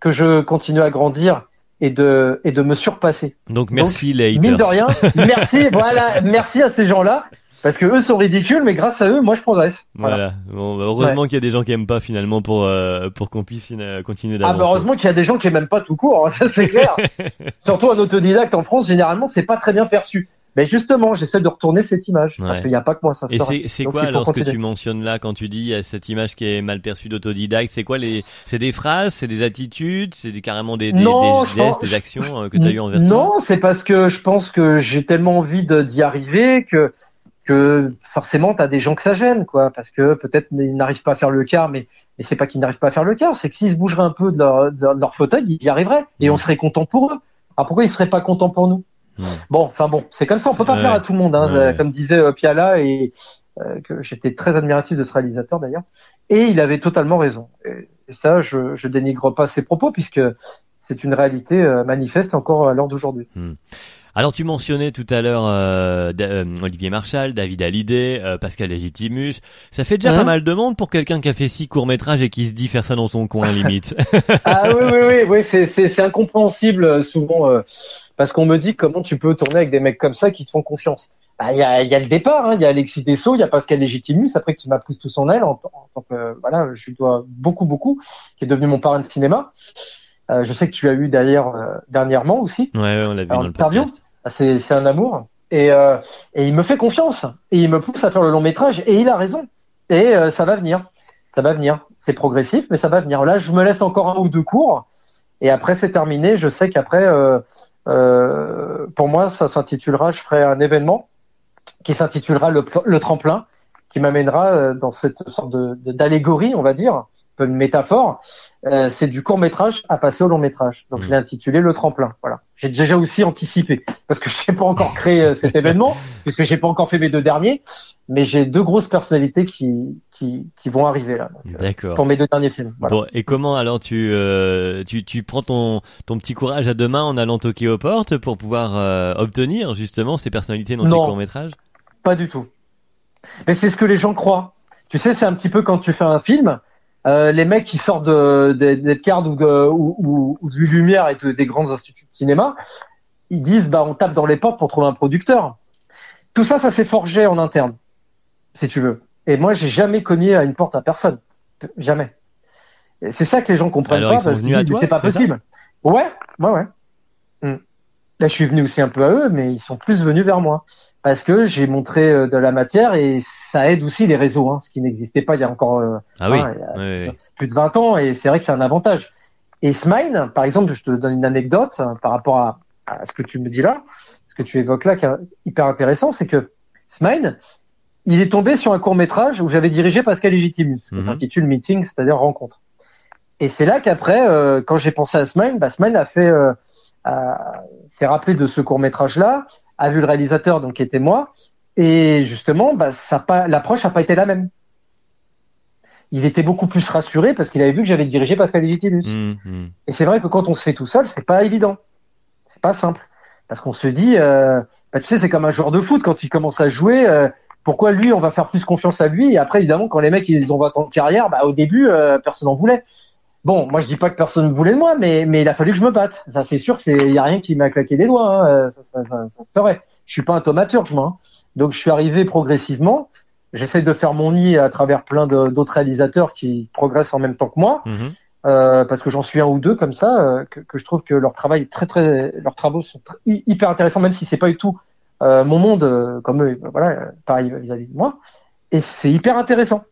que je continue à grandir et de et de me surpasser. Donc merci les haters. Mine de rien, merci, voilà, merci à ces gens-là parce que eux sont ridicules, mais grâce à eux, moi je progresse. Voilà. Voilà. Bon, bah, heureusement qu'il y a des gens qui aiment pas finalement pour euh, pour qu'on puisse euh, continuer Ah, d'avancer. bah heureusement qu'il y a des gens qui aiment même pas tout court, hein, ça c'est clair. Surtout un autodidacte en France, généralement, c'est pas très bien perçu. Mais justement, j'essaie de retourner cette image parce Ouais. qu'il n'y a pas que moi, ça Et c'est quoi alors ce que tu mentionnes là quand tu dis il y a cette image qui est mal perçue d'autodidacte C'est quoi les C'est des phrases, c'est des attitudes, c'est des, carrément des, des, Non, des gestes, pense- des actions euh, que tu as eu envers toi? Non, c'est parce que je pense que j'ai tellement envie d'y arriver que que forcément t'as des gens que ça gêne, quoi, parce que peut-être ils n'arrivent pas à faire le quart, mais mais c'est pas qu'ils n'arrivent pas à faire le quart, c'est que s'ils se bougeraient un peu de leur, de leur fauteuil, ils y arriveraient et Mm. on serait content pour eux. Alors pourquoi ils seraient pas contents pour nous? Mm. Bon, enfin bon, c'est comme ça, on peut pas Ouais. plaire à tout le monde, hein, Ouais. euh, comme disait euh, Piala et euh, que j'étais très admiratif de ce réalisateur d'ailleurs, et il avait totalement raison. Et, et ça, je, je dénigre pas ses propos puisque c'est une réalité euh, manifeste encore à l'heure d'aujourd'hui. Alors tu mentionnais tout à l'heure euh, euh, Olivier Marchal, David Hallyday, euh, Pascal Legitimus. Ça fait déjà Hein pas mal de monde pour quelqu'un qui a fait six courts métrages et qui se dit faire ça dans son coin limite. Ah oui, oui, oui, oui, c'est, c'est, c'est incompréhensible euh, souvent euh, parce qu'on me dit comment tu peux tourner avec des mecs comme ça qui te font confiance. Ah, Il y, a, il y a le départ, hein, il y a Alexis Dessau, il y a Pascal Legitimus, après qui m'a pris tout son aile en, tant- en tant que voilà, je lui dois beaucoup, beaucoup, qui est devenu mon parrain de cinéma. Euh, je sais que tu as eu d'ailleurs euh, dernièrement aussi. ouais, ouais, on l'a vu Alors, dans le podcast. Ah, C'est, un amour. Et, euh, et il me fait confiance. Et il me pousse à faire le long métrage. Et il a raison. Et euh, ça va venir. Ça va venir. C'est progressif, mais ça va venir. Là, je me laisse encore un ou deux cours. Et après, c'est terminé. Je sais qu'après, euh, euh, pour moi, ça s'intitulera, je ferai un événement qui s'intitulera le, pl- le tremplin, qui m'amènera euh, dans cette sorte de, de- d'allégorie, on va dire, un peu une métaphore. Euh, c'est du court métrage à passer au long métrage. Donc je l'ai intitulé le tremplin. Voilà. J'ai déjà aussi anticipé parce que je n'ai pas encore créé euh, cet événement puisque j'ai pas encore fait mes deux derniers, mais j'ai deux grosses personnalités qui qui, qui vont arriver là euh, D'accord. pour mes deux derniers films. Voilà. Bon, et comment alors tu euh, tu tu prends ton ton petit courage à deux mains en allant toquer aux portes pour pouvoir euh, obtenir justement ces personnalités dans tes Non. courts métrages Pas du tout. Mais c'est ce que les gens croient. Tu sais, c'est un petit peu quand tu fais un film, euh, les mecs qui sortent de, de, ou, de, ou, ou, ou du Lumière et de- des grands instituts de cinéma, ils disent bah on tape dans les portes pour trouver un producteur. Tout ça, ça s'est forgé en interne, si tu veux. Et moi, j'ai jamais cogné à une porte à personne, jamais. C'est ça que les gens comprennent Alors, pas. ils sont parce venus qu'ils à disent, toi, C'est pas possible. Ouais, ouais, ouais. Là, je suis venu aussi un peu à eux, mais ils sont plus venus vers moi parce que j'ai montré euh, de la matière et ça aide aussi les réseaux, hein, ce qui n'existait pas il y a encore euh, Ah oui. Ouais, il y a- ouais, ouais. plus de 20 ans et c'est vrai que c'est un avantage. Et Smile, par exemple, je te donne une anecdote euh, par rapport à, à ce que tu me dis là, ce que tu évoques là, qui est hyper intéressant, c'est que Smile, il est tombé sur un court métrage où j'avais dirigé Pascal Legitimus, qui Mhm. s'intitule Meeting, c'est-à-dire rencontre. Et c'est là qu'après, euh, quand j'ai pensé à Smile, bah, Smile a fait, euh, s'est rappelé de ce court métrage là, a vu le réalisateur donc qui était moi, Et justement, bah, ça pas, l'approche n'a pas été la même. Il était beaucoup plus rassuré parce qu'il avait vu que j'avais dirigé Pascal Legitimus. Mmh, mmh. Et c'est vrai que quand on se fait tout seul, c'est pas évident. C'est pas simple. Parce qu'on se dit, euh, bah, tu sais, c'est comme un joueur de foot quand il commence à jouer. euh, pourquoi lui, on va faire plus confiance à lui? Et après, évidemment, quand les mecs ils ont 20 ans de carrière, bah, au début, euh, personne n'en voulait. Bon, moi je dis pas que personne ne voulait de moi, mais mais il a fallu que je me batte. Ça c'est sûr, c'est il y a rien qui m'a claqué des doigts. Hein. euh, Ça, ça, ça, ça se ferait. Je suis pas un thaumaturge, moi. hein. Donc je suis arrivé progressivement. J'essaie de faire mon nid à travers plein d'autres réalisateurs qui progressent en même temps que moi, Mmh. euh, parce que j'en suis un ou deux comme ça, euh, que, que je trouve que leur travail est très très, leurs travaux sont très- hyper intéressants, même si c'est pas du tout euh, mon monde euh, comme eux. Voilà, pareil vis-à-vis de moi. Et c'est hyper intéressant.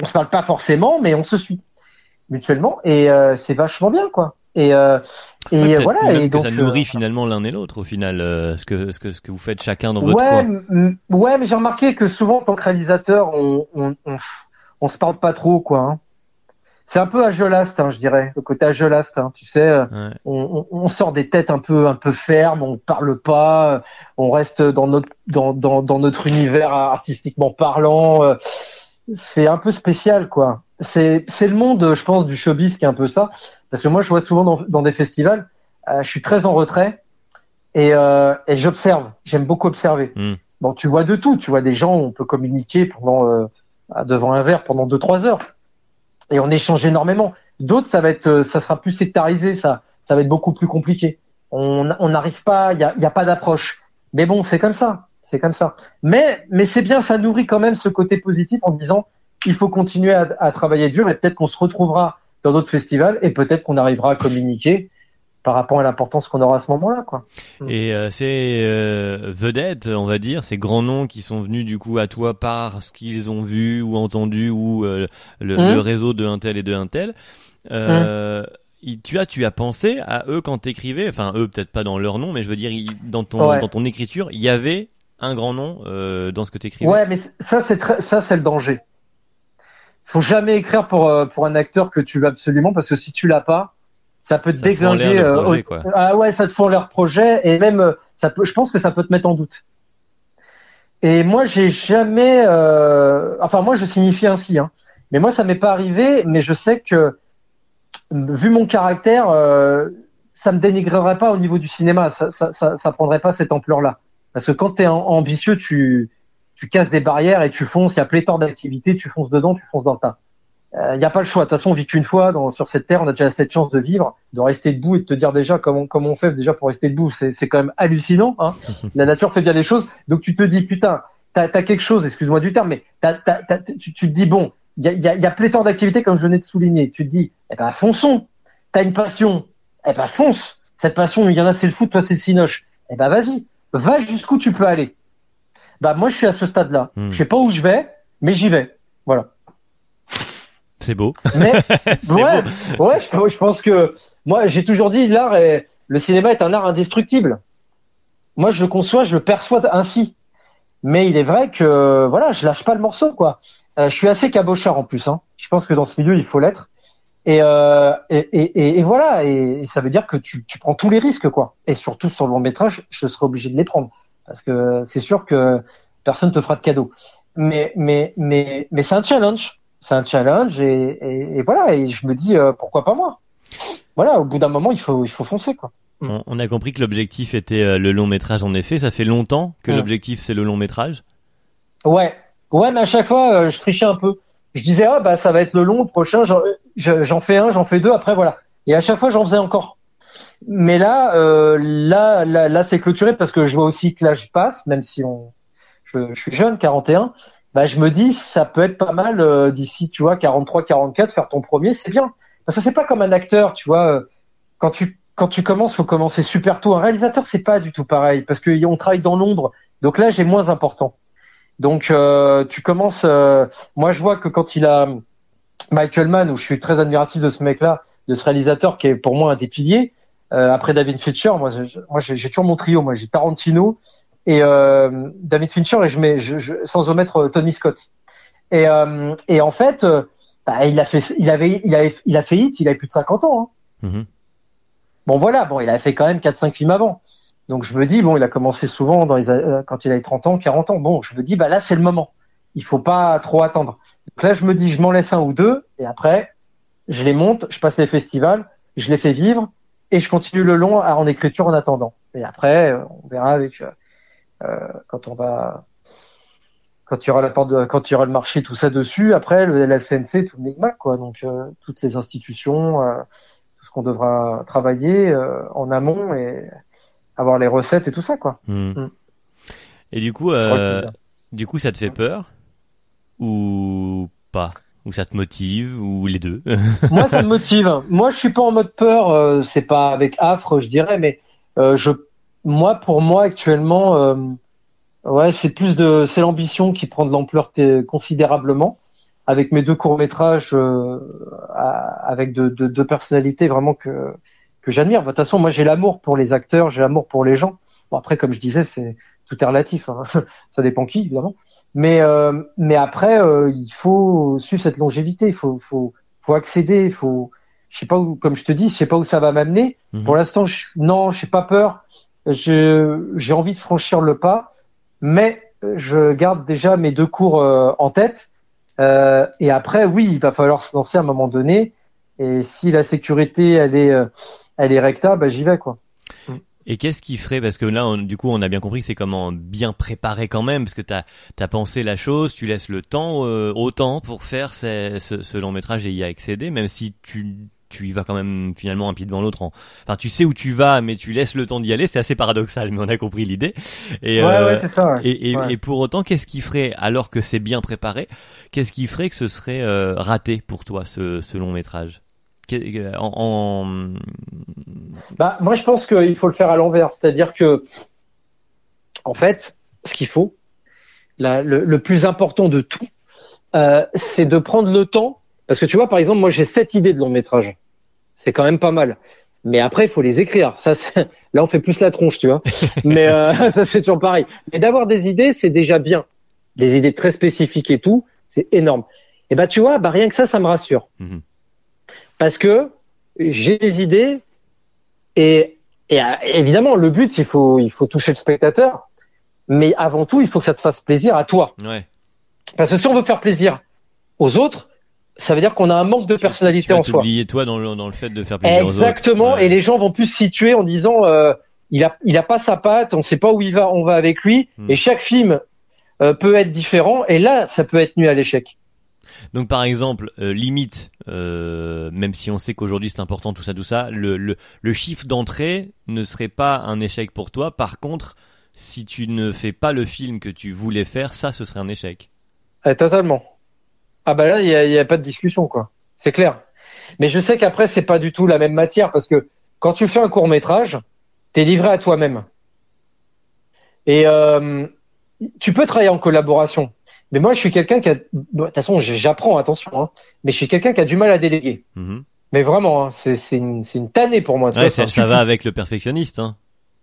On se parle pas forcément, mais on se suit mutuellement et euh, c'est vachement bien quoi. Et euh, et Ouais, voilà même et que donc ça euh, nourrit finalement l'un et l'autre au final euh, ce que ce que ce que vous faites chacun dans votre ouais, coin. ouais, mais j'ai remarqué que souvent, en tant que réalisateur, on, on, on, on se parle pas trop, quoi. hein. C'est un peu à hein, je dirais, le côté à hein, tu sais. euh, Ouais. On, on, sort des têtes un peu, un peu fermes, on parle pas, euh, on reste dans notre, dans, dans, dans notre univers artistiquement parlant. euh, C'est un peu spécial, quoi. C'est, c'est le monde, je pense, du showbiz qui est un peu ça. Parce que moi, je vois souvent dans, dans des festivals, euh, je suis très en retrait et, euh, et j'observe. J'aime beaucoup observer. Mm. Bon, tu vois de tout. Tu vois des gens, on peut communiquer pendant euh, devant un verre pendant deux trois heures et on échange énormément. D'autres, ça va être, ça sera plus sectarisé, ça, ça va être beaucoup plus compliqué. On on n'arrive pas, il y a, il y a pas d'approche. Mais bon, c'est comme ça, c'est comme ça. Mais mais c'est bien, ça nourrit quand même ce côté positif en disant, il faut continuer à, à travailler dur et peut-être qu'on se retrouvera dans d'autres festivals et peut-être qu'on arrivera à communiquer par rapport à l'importance qu'on aura à ce moment-là, quoi. Et euh, ces euh, vedettes, on va dire, ces grands noms qui sont venus du coup à toi par ce qu'ils ont vu ou entendu ou euh, le, le réseau de un tel et de un tel. Euh, il- tu as tu as pensé à eux quand t'écrivais, enfin eux peut-être pas dans leur nom, mais je veux dire il- dans ton Ouais. dans ton écriture, il y avait un grand nom euh, dans ce que t'écrivais. Ouais, mais ça c'est très, ça c'est le danger. Faut jamais écrire pour euh, pour un acteur que tu veux absolument parce que si tu l'as pas, ça peut te Ça déglinguer. euh, projet, au- quoi. Ah ouais, ça te fout leur projet et même ça peut. Je pense que ça peut te mettre en doute. Et moi, j'ai jamais. euh, Enfin, moi, je signifie ainsi. Hein. Mais moi, ça m'est pas arrivé. Mais je sais que vu mon caractère, euh, ça me dénigrerait pas au niveau du cinéma. Ça, ça, ça, ça prendrait pas cette ampleur-là. Parce que quand tu es ambitieux, tu, tu casses des barrières et tu fonces. Il y a pléthore d'activités, tu fonces dedans, tu fonces dans le tas. Il n'y a pas le choix. De toute façon, on vit qu'une fois dans, sur cette terre. On a déjà cette chance de vivre, de rester debout et de te dire déjà comment, comment on fait déjà pour rester debout. C'est, c'est quand même hallucinant. Hein. La nature fait bien les choses. Donc tu te dis, putain, t'as, as quelque chose, excuse-moi du terme, mais t'as, t'as, t'as- tu, tu te dis, bon, il y a, il y, a, y a pléthore d'activités comme je venais de souligner. Tu te dis, eh ben fonçons. T'as une passion, eh ben fonce. Cette passion, il y en a c'est le foot, toi c'est le cinoche. Eh ben vas-y, va jusqu'où tu peux aller. Bah moi je suis à ce stade-là. Hmm. Je sais pas où je vais, mais j'y vais. Voilà. C'est beau. Mais ouais, beau. ouais, je, je pense que moi j'ai toujours dit l'art est le cinéma est un art indestructible. Moi je le conçois, je le perçois ainsi. Mais il est vrai que voilà, je lâche pas le morceau quoi. Euh, je suis assez cabochard en plus. Hein. Je pense que dans ce milieu il faut l'être. Et, euh, et, et, et- voilà, et, ça veut dire que tu, tu prends tous les risques quoi. Et surtout sur le long métrage, je serai obligé de les prendre parce que c'est sûr que personne te fera de cadeau. Mais mais mais mais c'est un challenge, c'est un challenge et, voilà. Et je me dis euh, pourquoi pas moi? Voilà, au bout d'un moment il faut il faut foncer quoi. On, on a compris que l'objectif était euh, le long métrage en effet. Ça fait longtemps que l'objectif c'est le long métrage? Ouais, ouais, mais à chaque fois euh, je trichais un peu. Je disais ah bah ça va être le long, le prochain j'en je- fais un, j'en fais deux, après voilà. Et à chaque fois j'en faisais encore. Mais là, euh, là, là, là, c'est clôturé parce que je vois aussi que l'âge passe, même si on, je, je suis jeune, 41. Bah, je me dis, ça peut être pas mal euh, d'ici, tu vois, 43, 44, faire ton premier, c'est bien. Parce que c'est pas comme un acteur, tu vois. euh, Quand tu quand tu commences, faut commencer super tôt. Un réalisateur, c'est pas du tout pareil parce que on travaille dans l'ombre. Donc là, j'ai moins important. Donc euh, tu commences. euh, moi, je vois que quand il a Michael Mann, où je suis très admiratif de ce mec-là, de ce réalisateur qui est pour moi un des piliers. euh, après David Fincher, moi, je- moi, j'ai j'ai toujours mon trio. Moi, j'ai Tarantino et euh, David Fincher et je mets, je, je- sans omettre euh, Tony Scott. Et, euh, et en fait, bah, il a fait, il avait, il avait, il a fait hit, il avait plus de 50 ans. hein. Mhm. Bon voilà, bon, il avait fait quand même 4-5 films avant. Donc je me dis bon, il a commencé souvent dans les euh, quand il avait 30 ans, 40 ans. Bon, je me dis bah là c'est le moment. Il faut pas trop attendre. Donc là je me dis je m'en laisse un ou deux et après je les monte, je passe les festivals, je les fais vivre et je continue le long en écriture en attendant. Et après on verra avec euh, quand on va quand il y aura la porte de, quand il y aura le marché tout ça dessus après la CNC tout le micmac quoi donc euh, toutes les institutions euh, tout ce qu'on devra travailler euh, en amont et avoir les recettes et tout ça quoi. Hmm. Mm. Et du coup, euh, du coup, ça te fait peur ou pas? Ou ça te motive ou les deux? Moi ça me motive. Moi je suis pas en mode peur euh, c'est pas avec affre je dirais mais euh, je moi pour moi actuellement euh, ouais c'est plus de c'est l'ambition qui prend de l'ampleur considérablement. Avec mes deux courts métrages avec deux de, de personnalités vraiment que que j'admire. De toute façon moi j'ai l'amour pour les acteurs j'ai l'amour pour les gens. Bon après comme je disais c'est tout est relatif hein. ça dépend qui évidemment. Mais euh, mais après euh, il faut suivre cette longévité. Il faut faut faut accéder. Il faut je sais pas où comme je te dis je sais pas où ça va m'amener. Mhm. pour l'instant je, non j'ai pas peur. Je j'ai envie de franchir le pas. Mais je garde déjà mes deux cours euh, en tête. Euh, et après oui il va falloir se lancer à un moment donné. Et si la sécurité elle est euh, elle est recta bah j'y vais quoi Et qu'est-ce qui ferait parce que là, on- du coup, on a bien compris, que c'est comment bien préparer quand même, parce que t'as as pensé la chose, tu laisses le temps euh, autant pour faire ce, ce, ce long métrage et y accéder, même si tu tu y vas quand même finalement un pied devant l'autre. En... Enfin, tu sais où tu vas, mais tu laisses le temps d'y aller. C'est assez paradoxal, mais on a compris l'idée. Et, ouais euh, ouais ça ouais. et, et, et pour autant, qu'est-ce qui ferait, alors que c'est bien préparé, qu'est-ce qui ferait que ce serait euh, raté pour toi ce, ce long métrage? En, en- Bah, moi, je pense qu'il faut le faire à l'envers. C'est-à-dire que, en fait, ce qu'il faut, la- le, le plus important de tout, euh, c'est de prendre le temps. Parce que tu vois, par exemple, moi, j'ai sept idées de long métrage. C'est quand même pas mal. Mais après, il faut les écrire. Ça, là, on fait plus la tronche, tu vois. Mais euh, ça, c'est toujours pareil. Mais d'avoir des idées, c'est déjà bien. Des idées très spécifiques et tout, c'est énorme. Et bah, tu vois, bah, rien que ça, ça me rassure. Mhm. Parce que j'ai des idées et, et, euh, évidemment, le but, il faut, il faut toucher le spectateur. Mais avant tout, il faut que ça te fasse plaisir à toi. ouais. Parce que si on veut faire plaisir aux autres, ça veut dire qu'on a un manque de personnalité tu vas en soi. t'oublier toi dans le, dans le fait de faire plaisir aux autres. Exactement. Ouais. Et les gens vont plus se situer en disant, euh, il a, il a pas sa patte, on sait pas où il va, on va avec lui. Hmm. Et chaque film euh, peut être différent. Et là, ça peut être nuit à l'échec. Donc par exemple, euh, limite, euh, même si on sait qu'aujourd'hui c'est important tout ça, tout ça, le, chiffre d'entrée ne serait pas un échec pour toi. Par contre, si tu ne fais pas le film que tu voulais faire, ça ce serait un échec. Eh, totalement. Ah bah là, il y a, il y a pas de discussion, quoi. C'est clair. Mais je sais qu'après, c'est pas du tout la même matière parce que quand tu fais un court métrage, t'es livré à toi-même. Et euh, tu peux travailler en collaboration. Mais moi, je suis quelqu'un qui a, de toute façon, j'apprends, attention, hein, mais je suis quelqu'un qui a du mal à déléguer. Mhm. Mais vraiment, hein, c'est une, une tannée pour moi. Ouais, ça, ça va avec le perfectionniste. Hein.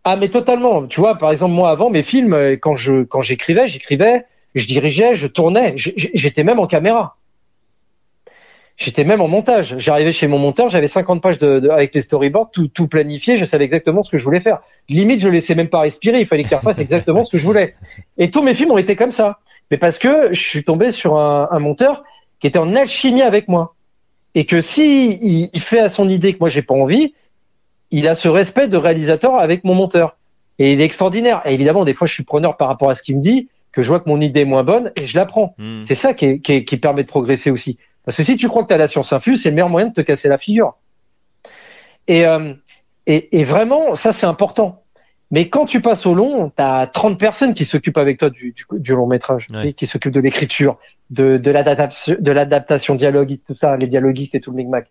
Ah mais totalement. Tu vois, par exemple moi avant mes films, euh, quand je quand j'écrivais, j'écrivais, je dirigeais, je tournais, j'étais même en caméra. J'étais même en montage. J'arrivais chez mon monteur, j'avais 50 pages de, de- avec les storyboards, tout, tout planifié, je savais exactement ce que je voulais faire. Limite, je laissais même pas respirer, il fallait qu'il refasse exactement ce que je voulais. Et tous mes films ont été comme ça. Mais parce que je suis tombé sur un, un monteur qui était en alchimie avec moi. Et que si il, il fait à son idée que moi j'ai pas envie, il a ce respect de réalisateur avec mon monteur. Et il est extraordinaire. Et évidemment, des fois, je suis preneur par rapport à ce qu'il me dit, que je vois que mon idée est moins bonne et je la prends. Mhm. C'est ça qui, est- qui, est- qui permet de progresser aussi. Parce que si tu crois que tu as la science infuse, c'est le meilleur moyen de te casser la figure. Et, euh, et, et vraiment, ça, c'est important. Mais quand tu passes au long, tu as 30 personnes qui s'occupent avec toi du, du, du long métrage, Ouais. qui s'occupent de l'écriture, de, de l'adaptation de l'adaptation dialoguiste, tout ça, les dialoguistes et tout le micmac.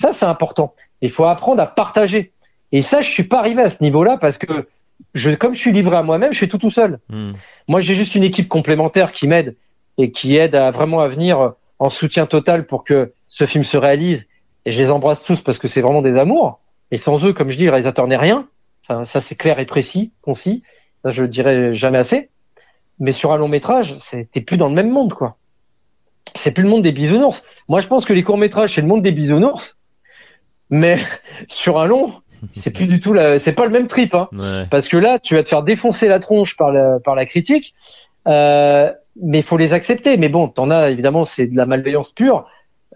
Ça, c'est important. Il faut apprendre à partager. Et ça, je suis pas arrivé à ce niveau-là parce que je, comme je suis livré à moi-même, je fais tout tout seul. Mhm. Moi, j'ai juste une équipe complémentaire qui m'aide et qui aide à vraiment à venir en soutien total pour que ce film se réalise. Et je les embrasse tous parce que c'est vraiment des amours. Et sans eux, comme je dis, le réalisateur n'est rien. Ça, ça c'est clair et précis, concis. Ça, je le dirai jamais assez. Mais sur un long métrage, t'es plus dans le même monde, quoi. C'est plus le monde des bisounours. Moi, je pense que les courts métrages, c'est le monde des bisounours. Mais sur un long, c'est plus du tout la, c'est pas le même trip, hein. Ouais. Parce que là, tu vas te faire défoncer la tronche par la, par la critique, euh, mais il faut les accepter. Mais bon, t'en as évidemment, c'est de la malveillance pure.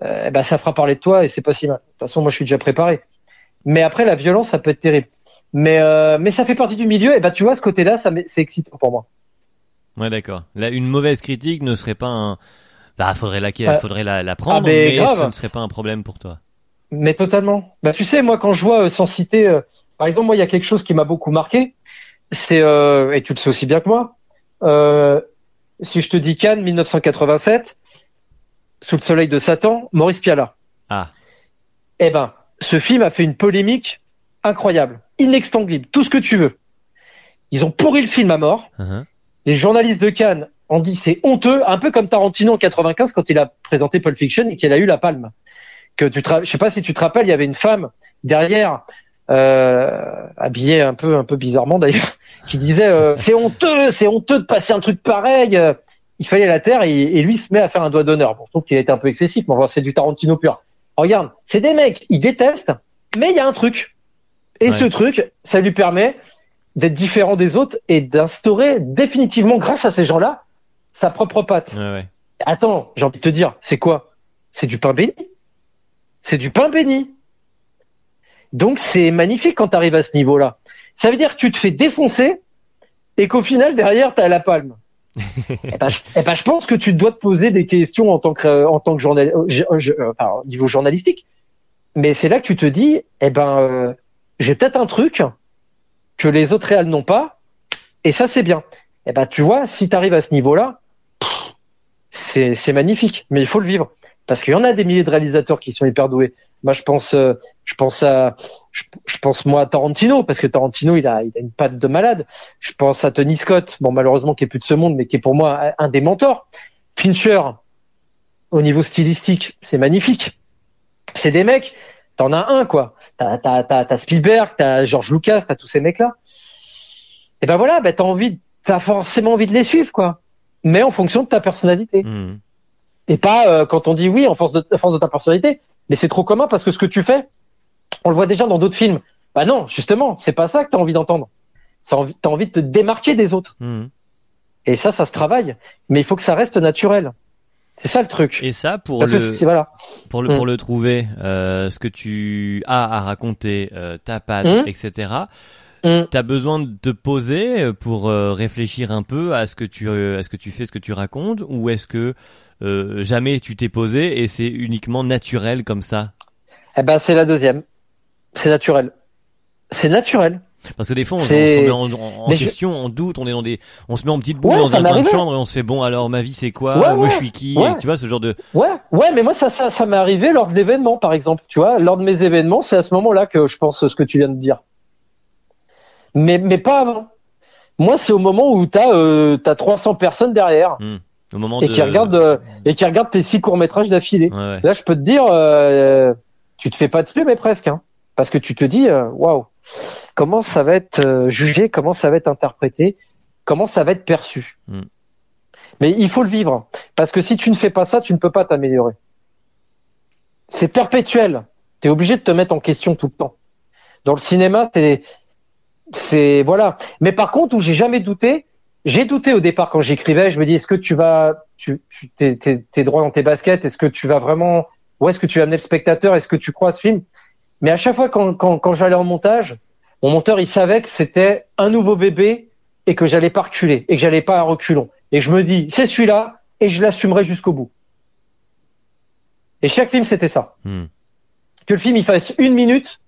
Euh, eh ben, ça fera parler de toi et c'est pas si mal. De toute façon, moi, je suis déjà préparé. Mais après, la violence, ça peut être terrible. Mais euh, mais ça fait partie du milieu. Et ben, tu vois, ce côté-là, ça c'est excitant pour moi. Ouais, d'accord. Là, une mauvaise critique ne serait pas un. Bah, faudrait la, Euh, faudrait la, la prendre, ah, mais mais ce ne serait pas un problème pour toi. Mais totalement. Bah, tu sais, moi, quand je vois, euh, sans citer, euh, par exemple, moi, il y a quelque chose qui m'a beaucoup marqué. C'est, euh, et tu le sais aussi bien que moi, euh, si je te dis Cannes 1987, sous le soleil de Satan, Maurice Pialat. Ah. Eh ben, ce film a fait une polémique incroyable, inextinguible, tout ce que tu veux. Ils ont pourri le film à mort. Hein, Les journalistes de Cannes ont dit c'est honteux, un peu comme Tarantino en 95 quand il a présenté Pulp Fiction et qu'il a eu la palme. Que tu te, je sais pas si tu te rappelles, il y avait une femme derrière, euh, habillée un peu, un peu bizarrement d'ailleurs, qui disait euh, c'est honteux, c'est honteux de passer un truc pareil. euh, Il fallait la terre et, et lui se met à faire un doigt d'honneur. Bon, je trouve qu'il a été un peu excessif, mais enfin, c'est du Tarantino pur. Regarde, c'est des mecs, ils détestent, mais il y a un truc. Et Ouais. ce truc, ça lui permet d'être différent des autres et d'instaurer définitivement, grâce à ces gens-là, sa propre patte. Ouais, ouais. Attends, j'ai envie de te dire, c'est quoi? C'est du pain béni? C'est du pain béni. Donc c'est magnifique quand tu arrives à ce niveau-là. Ça veut dire que tu te fais défoncer et qu'au final, derrière, tu as la palme. eh, ben, je, eh ben, je pense que tu dois te poser des questions en tant que, euh, en tant que journal, euh, je- je- euh, enfin, niveau journalistique. Mais c'est là que tu te dis, eh ben, euh, j'ai peut-être un truc que les autres réals n'ont pas, et ça c'est bien. Eh ben, tu vois, si tu arrives à ce niveau-là, c'est magnifique, mais il faut le vivre parce qu'il y en a des milliers de réalisateurs qui sont hyper doués. Moi, je pense, euh, je pense à, je, pense moi à Tarantino parce que Tarantino, il a, il a une patte de malade. Je pense à Tony Scott, bon malheureusement qui est plus de ce monde, mais qui est pour moi un des mentors. Fincher, au niveau stylistique, c'est magnifique. C'est des mecs, t'en as un quoi. T'as t'as t'as t'as Spielberg, t'as George Lucas, t'as tous ces mecs là. Et ben voilà, ben t'as envie, t'as forcément envie de les suivre quoi. Mais en fonction de ta personnalité. Mhm. Et pas euh, quand on dit oui en force de, en force de ta personnalité. Mais c'est trop commun parce que ce que tu fais, on le voit déjà dans d'autres films. Bah non, justement, c'est pas ça que t'as envie d'entendre. Envie- T'as envie de te démarquer des autres. Mhm. Et ça, ça se travaille. Mais il faut que ça reste naturel. C'est ça le truc. Et ça, pour Parce le, que c'est- voilà. pour le, pour le trouver, euh, ce que tu as à raconter, euh, ta patte, Mm. etc. Mm. T'as besoin de te poser euh, pour euh, réfléchir un peu à ce que tu, euh, à ce que tu fais, ce que tu racontes, ou est-ce que euh, jamais tu t'es posé et c'est uniquement naturel comme ça? Eh ben, c'est la deuxième. C'est naturel. C'est naturel. Parce que des fois, on, on se remet en, en- en je- question, on doute, on est dans des, on se met en petite boule Ouais, dans un coin de chambre et on se fait bon alors ma vie c'est quoi? Ouais, Moi ouais. je suis qui? Et Tu vois ce genre de. Ouais, ouais, mais moi ça, ça, ça m'est arrivé lors de l'événement, par exemple. Tu vois, lors de mes événements, c'est à ce moment-là que je pense ce que tu viens de dire. Mais, mais pas avant. Moi, c'est au moment où t'as, euh, t'as 300 personnes derrière Au moment et de. qui regardent, euh, et qui regardent tes six courts métrages d'affilée. Là, je peux te dire, euh, tu te fais pas dessus, mais presque, hein, parce que tu te dis, euh, waouh, comment ça va être euh, jugé, comment ça va être interprété, comment ça va être perçu. Mm. Mais il faut le vivre, parce que si tu ne fais pas ça, tu ne peux pas t'améliorer. C'est perpétuel. Tu es obligé de te mettre en question tout le temps. Dans le cinéma, c'est, c'est voilà. Mais par contre, où j'ai jamais douté, j'ai douté au départ quand j'écrivais. Je me dis, est-ce que tu vas, tu, tu t'es, t'es, t'es droit dans tes baskets? Est-ce que tu vas vraiment, où est-ce que tu vas amener le spectateur? Est-ce que tu crois à ce film? Mais à chaque fois quand, quand, quand j'allais en montage, mon monteur il savait que c'était un nouveau bébé et que j'allais pas reculer et que j'allais pas à reculons. Et je me dis, c'est celui-là et je l'assumerai jusqu'au bout. Et chaque film c'était ça. Hmm. Que le film il fasse une minute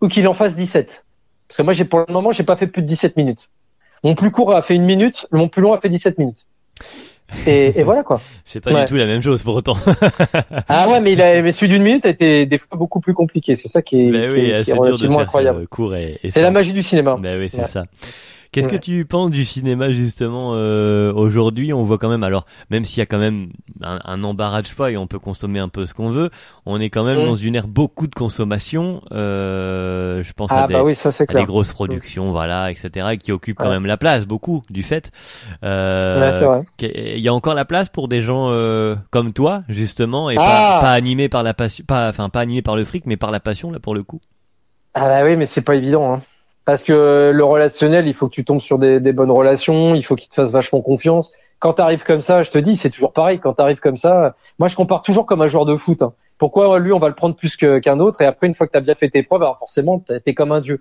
ou qu'il en fasse 17. Parce que moi j'ai pour le moment j'ai pas fait plus de 17 minutes. Mon plus court a fait une minute, mon plus long a fait 17 minutes. Et, et voilà quoi. C'est pas Ouais. du tout la même chose pour autant. Ah ouais, mais, il a, mais celui d'une minute a été des fois beaucoup plus compliqué. C'est ça qui est, Ben qui oui, qui dur de faire incroyable. euh, court et, et C'est la magie du cinéma. Ben oui, c'est Ouais. ça. Qu'est-ce que tu penses du cinéma justement euh, aujourd'hui? On voit quand même, alors même s'il y a quand même un, un embarras de choix et on peut consommer un peu ce qu'on veut, on est quand même Mm. dans une ère beaucoup de consommation. Euh, je pense à, Ah des, bah oui, ça c'est à des grosses productions, voilà, etc., et qui occupent quand même la place beaucoup du fait. Euh, Ouais, Il y a encore la place pour des gens euh, comme toi justement et Ah pas, pas animés par la passion, pas enfin pas animés par le fric, mais par la passion là pour le coup? Ah bah oui, mais c'est pas évident. Hein. Parce que le relationnel, il faut que tu tombes sur des, des bonnes relations, il faut qu'il te fasse vachement confiance. Quand tu arrives comme ça, je te dis, c'est toujours pareil. Quand tu arrives comme ça, moi je compare toujours comme un joueur de foot. Hein. Pourquoi lui on va le prendre plus qu'un autre? Et après une fois que tu as bien fait tes preuves, alors forcément t'es comme un dieu.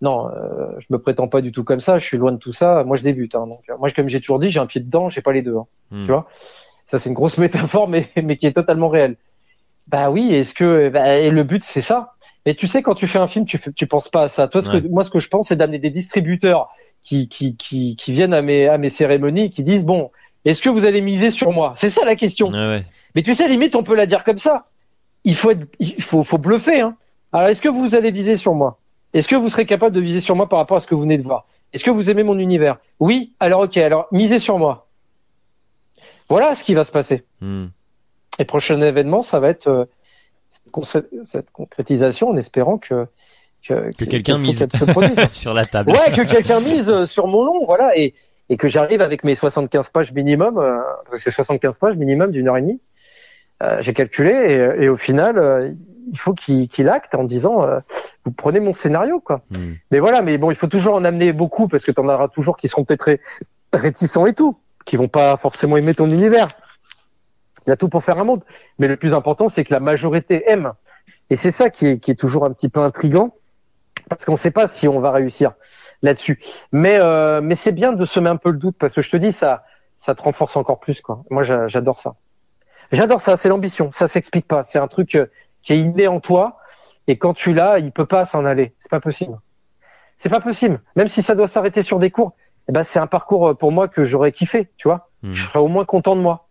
Non, euh, je me prétends pas du tout comme ça. Je suis loin de tout ça. Moi je débute. Hein, donc euh, moi comme j'ai toujours dit, j'ai un pied dedans, j'ai pas les deux. Hein. Hmm. Tu vois, ça c'est une grosse métaphore, mais mais qui est totalement réelle. Bah oui, est-ce que bah, et le but c'est ça. Mais tu sais quand tu fais un film, tu tu penses pas à ça. Toi, ce que, moi ce que je pense c'est d'amener des distributeurs qui qui qui qui viennent à mes à mes cérémonies, qui disent bon, est-ce que vous allez miser sur moi? C'est ça la question. Mais tu sais, limite, on peut la dire comme ça. Il faut être, il faut, faut bluffer. Hein. Alors, est-ce que vous allez viser sur moi? Est-ce que vous serez capable de viser sur moi par rapport à ce que vous venez de voir? Est-ce que vous aimez mon univers? Oui. Alors, ok. Alors, misez sur moi. Voilà ce qui va se passer. Hmm. Et prochain événement, ça va être euh, cette concrétisation en espérant que que, que quelqu'un mise sur la table. Ouais, que quelqu'un mise euh, sur mon nom, voilà. Et et que j'arrive avec mes 75 pages minimum, euh, c'est 75 pages minimum d'une heure et demie. Euh, j'ai calculé et, et, au final, euh, il faut qu'il qu acte en disant euh, vous prenez mon scénario quoi. Hmm. Mais voilà, mais bon, il faut toujours en amener beaucoup parce que tu en auras toujours qui seront peut-être réticents et tout, qui vont pas forcément aimer ton univers. Il y a tout pour faire un monde, mais le plus important c'est que la majorité aime. Et c'est ça qui est, qui est toujours un petit peu intrigant parce qu'on ne sait pas si on va réussir là-dessus. Mais euh, mais c'est bien de semer un peu le doute parce que je te dis ça ça te renforce encore plus quoi. Moi j'adore ça. J'adore ça, c'est l'ambition, ça s'explique pas, c'est un truc euh, qui est inné en toi et quand tu l'as, il peut pas s'en aller, c'est pas possible. C'est pas possible. Même si ça doit s'arrêter sur des cours, eh ben c'est un parcours euh, pour moi que j'aurais kiffé, tu vois. Hmm. Je serais au moins content de moi.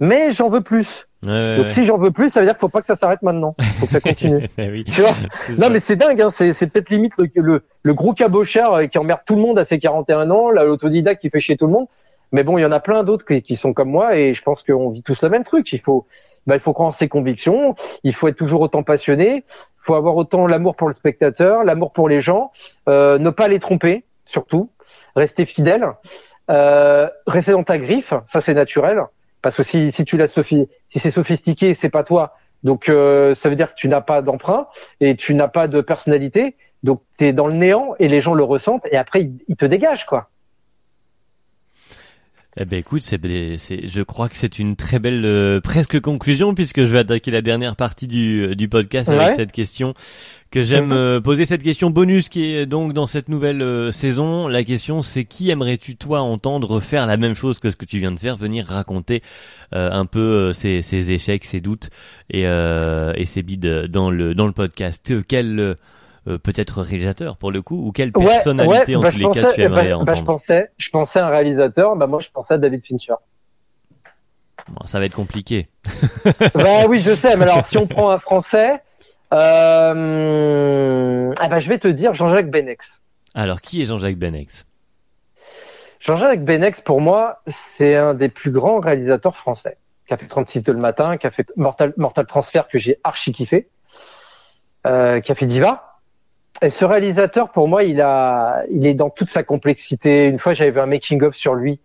Mais j'en veux plus. Donc si j'en veux plus, ça veut dire qu'il faut pas que ça s'arrête maintenant. Faut que ça continue. Eh tu vois Non mais c'est dingue. Hein. C'est, peut-être limite le, le, le gros cabochard euh, qui emmerde tout le monde à ses 41 ans, l'autodidacte qui fait chier tout le monde. Mais bon, il y en a plein d'autres qui, qui, sont comme moi et je pense qu'on vit tous le même truc. Il faut, bah, il faut croire en ses convictions. Il faut être toujours autant passionné. Il faut avoir autant l'amour pour le spectateur, l'amour pour les gens, euh, ne pas les tromper, surtout. Rester fidèle, euh, rester dans ta griffe, ça c'est naturel. Parce que si, si tu l'as si c'est sophistiqué, c'est pas toi. Donc euh, ça veut dire que tu n'as pas d'emprunt et tu n'as pas de personnalité. Donc tu es dans le néant et les gens le ressentent et après ils, te dégagent quoi. Eh ben écoute, c'est, c'est, je crois que c'est une très belle euh, presque conclusion puisque je vais attaquer la dernière partie du, du podcast avec cette question que j'aime euh, poser cette question bonus qui est donc dans cette nouvelle euh, saison. La question c'est qui aimerais-tu toi entendre faire la même chose que ce que tu viens de faire, venir raconter euh, un peu ses, ses, échecs, ses doutes et, et ses bides dans le dans le podcast? Quel peut-être réalisateur pour le coup ou quelle personnalité en bah, tous les cas tu aimerais bah, entendre bah, je pensais je pensais à un réalisateur bah moi je pensais à David Fincher bon, ça va être compliqué bah oui je sais mais alors si on prend un français euh, ah bah, je vais te dire Jean-Jacques Benex. Alors, qui est Jean-Jacques Benex Jean-Jacques Benex, pour moi, c'est un des plus grands réalisateurs français. Qui a fait 36 de le matin, qui a fait Mortal, Mortal Transfer que j'ai archi kiffé, euh, qui a fait Diva. Et ce réalisateur, pour moi, il a, il est dans toute sa complexité. Une fois, j'avais vu un making of sur lui,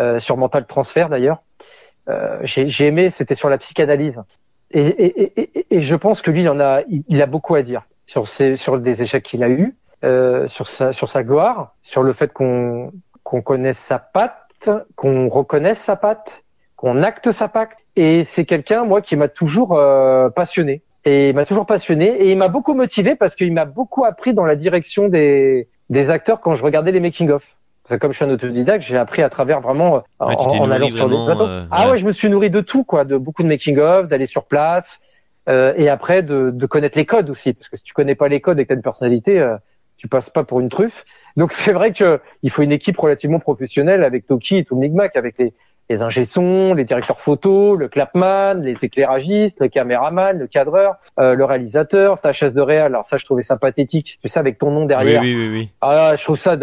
euh, sur Mental Transfer d'ailleurs. Euh, j'ai aimé, c'était sur la psychanalyse. Et, et, et, je pense que lui, il en a, il, a beaucoup à dire sur, ses, sur des échecs qu'il a eus, euh, sur sa, sur sa gloire, sur le fait qu'on qu'on connaisse sa patte, qu'on reconnaisse sa patte, qu'on acte sa patte. Et c'est quelqu'un, moi, qui m'a toujours euh, passionné. Et il m'a toujours passionné et il m'a beaucoup motivé parce qu'il m'a beaucoup appris dans la direction des, des acteurs quand je regardais les making-of comme je suis un autodidacte, j'ai appris à travers vraiment euh, en, allant sur des plateaux. Euh, ah ouais. je me suis nourri de tout, quoi, de beaucoup de making of, d'aller sur place, euh, et après de, de, connaître les codes aussi, parce que si tu connais pas les codes et que t'as une personnalité, euh, tu passes pas pour une truffe. Donc c'est vrai que il faut une équipe relativement professionnelle avec Toki et tout Micmac, avec les les ingé les directeurs photo, le clapman, les éclairagistes, le caméraman, le cadreur, euh, le réalisateur, ta chaise de réal. Alors ça, je trouvais ça pathétique. Tu sais, avec ton nom derrière. Oui, oui, oui. Ah, je trouve ça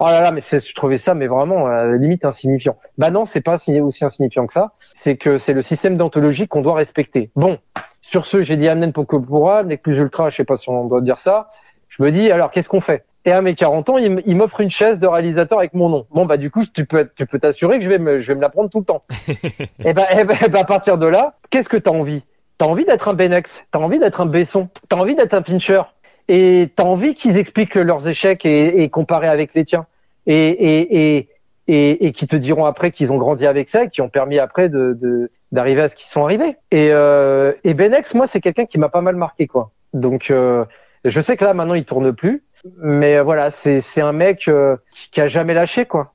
Oh là là, mais je trouvais ça, mais vraiment à limite insignifiant. Bah non, c'est pas aussi insignifiant que ça. C'est que c'est le système d'anthologie qu'on doit respecter. Bon, sur ce, j'ai dit Amnen Pokopura, n'est plus ultra, je sais pas si on doit dire ça. Je me dis, alors qu'est-ce qu'on fait? Et à mes 40 ans, il m'offre une chaise de réalisateur avec mon nom. Bon bah du coup, tu peux, tu peux t'assurer que je vais me, je vais me la prendre tout le temps. et bah, et bah, à partir de là, qu'est-ce que t'as envie? T'as envie d'être un Benex, t'as envie d'être un Besson, t'as envie d'être un Fincher? et t'as envie qu'ils expliquent leurs échecs et, et comparés avec les tiens? Et et et et, et qui te diront après qu'ils ont grandi avec ça et qui ont permis après de d'arriver à ce qu'ils sont arrivés? Et euh, et Benex moi c'est quelqu'un qui m'a pas mal marqué quoi. Donc euh, je sais que là maintenant il tourne plus mais voilà c'est c'est un mec euh, qui a jamais lâché quoi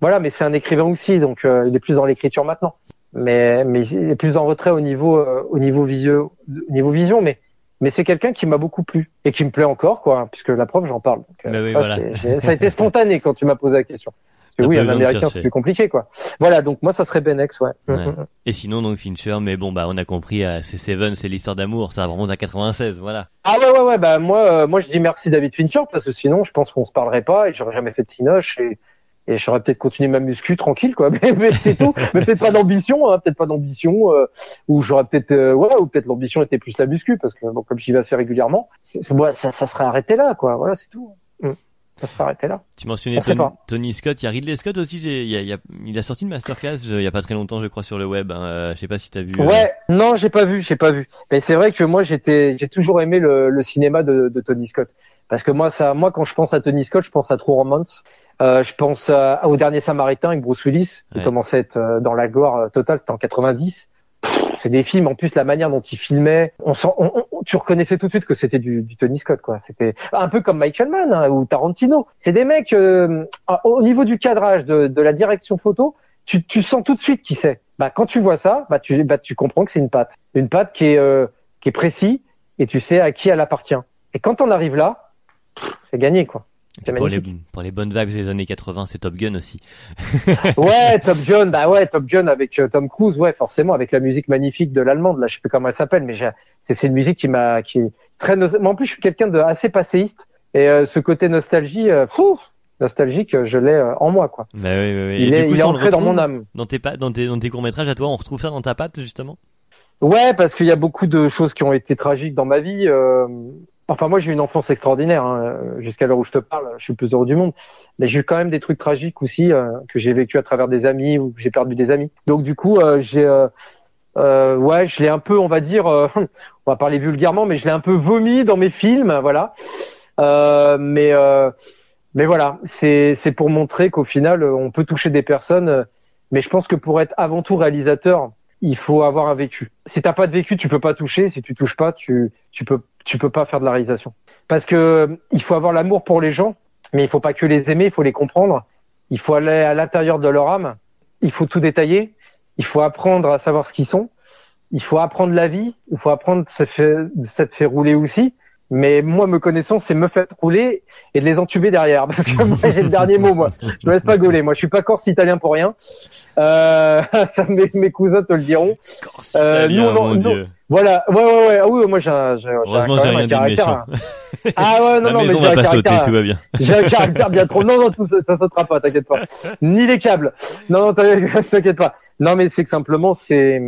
voilà mais c'est un écrivain aussi donc euh, il est plus dans l'écriture maintenant mais mais il est plus en retrait au niveau euh, au niveau visio au niveau vision mais mais c'est quelqu'un qui m'a beaucoup plu et qui me plaît encore, quoi, puisque la preuve, j'en parle. Donc, euh, oui, voilà. ça a été spontané quand tu m'as posé la question. Que oui, un américain, c'est plus compliqué, quoi. Voilà, donc moi, ça serait Ben X, ouais. ouais. Mm, mm, mm. Et sinon, donc Fincher, mais bon, bah, on a compris, euh, c'est Seven, c'est l'histoire d'amour, ça remonte à 96, voilà. Ah ouais, ouais, ouais, bah moi, euh, moi, je dis merci David Fincher parce que sinon, je pense qu'on se parlerait pas et j'aurais jamais fait de Cinoche et et j'aurais peut-être continué ma muscu tranquille quoi mais, mais c'est tout mais peut-être pas d'ambition hein, peut-être pas d'ambition euh, ou j'aurais peut-être euh, ouais ou peut-être l'ambition était plus la muscu parce que bon, comme j'y vais assez régulièrement ouais, ça, ça serait arrêté là quoi voilà c'est tout mmh. Ça serait arrêté là tu mentionnais Tony, Tony, Scott il y a Ridley Scott aussi il, y a, il a sorti une masterclass il y a pas très longtemps je crois sur le web hein. Euh, je sais pas si t'as vu ouais non j'ai pas vu j'ai pas vu mais c'est vrai que moi j'étais j'ai toujours aimé le, le cinéma de, de Tony Scott parce que moi, ça, moi, quand je pense à Tony Scott, je pense à True Romance. Euh, je pense à, au dernier Samaritain avec Bruce Willis, qui ouais. commençait à être euh, dans la gloire euh, totale. C'était en 90. C'est des films. En plus, la manière dont il filmait, on, sent, on, on tu reconnaissais tout de suite que c'était du, du, Tony Scott, quoi. C'était un peu comme Michael Mann hein, ou Tarantino. C'est des mecs euh, au niveau du cadrage, de, de la direction photo, tu, tu, sens tout de suite qui c'est. Bah, quand tu vois ça, bah, tu, bah, tu comprends que c'est une patte, une patte qui est, euh, qui est précis et tu sais à qui elle appartient. Et quand on arrive là, c'est gagné quoi. Pour les, pour les, bonnes vagues des années 80, c'est Top Gun aussi. ouais, Top Gun, bah ouais, Top Gun avec euh, Tom Cruise, ouais, forcément, avec la musique magnifique de l'allemande, là, je sais plus comment elle s'appelle, mais c'est une musique qui m'a, qui est très, mais en plus, je suis quelqu'un de assez passéiste, et euh, ce côté nostalgie, euh, fou, nostalgique, je l'ai en moi, quoi. Bah oui, oui, oui. Il est, coup, il est ancré dans mon âme. Dans tes, dans tes, dans tes courts métrages à toi, on retrouve ça dans ta patte, justement? Ouais, parce qu'il y a beaucoup de choses qui ont été tragiques dans ma vie. Euh, Enfin, moi, j'ai eu une enfance extraordinaire. Hein. Jusqu'à l'heure où je te parle, je suis le plus heureux du monde. Mais j'ai eu quand même des trucs tragiques aussi euh, que j'ai vécu à travers des amis ou que j'ai perdu des amis. Donc, du coup, euh, j'ai, euh, euh, ouais, je l'ai un peu, on va dire, on va parler vulgairement, mais je l'ai un peu vomi dans mes films, voilà. mais, mais voilà, c'est c'est pour montrer qu'au final, on peut toucher des personnes. Mais je pense que pour être avant tout réalisateur, il faut avoir un vécu. Si t'as pas de vécu, tu peux pas toucher. Si tu touches pas, tu tu peux tu peux pas faire de la réalisation. Parce que il faut avoir l'amour pour les gens, mais il faut pas que les aimer, il faut les comprendre. Il faut aller à l'intérieur de leur âme. Il faut tout détailler. Il faut apprendre à savoir ce qu'ils sont. Il faut apprendre la vie. Il faut apprendre fait ça te fait rouler aussi. Mais moi, me connaissant, c'est me faire rouler et de les entuber derrière. Parce que moi, j'ai le dernier mot, moi. Je me laisse pas gauler. Moi, je suis pas corse italien pour rien. Euh, ça, mes, mes cousins te le diront. Euh, nous, mon nous, Dieu. Voilà, ouais, ouais, ouais. Ah oui, moi, j'ai un, j'ai, Heureusement, j'ai rien dit de méchant. Ah ouais, non, La non, maison mais j'ai va un pas sauter, caractère. tout va bien. J'ai un caractère bien trop. Non, non, tout ça, ça sautera pas, t'inquiète pas. Ni les câbles. Non, non, t'inquiète t'inquiète pas. Non, mais c'est que simplement, c'est,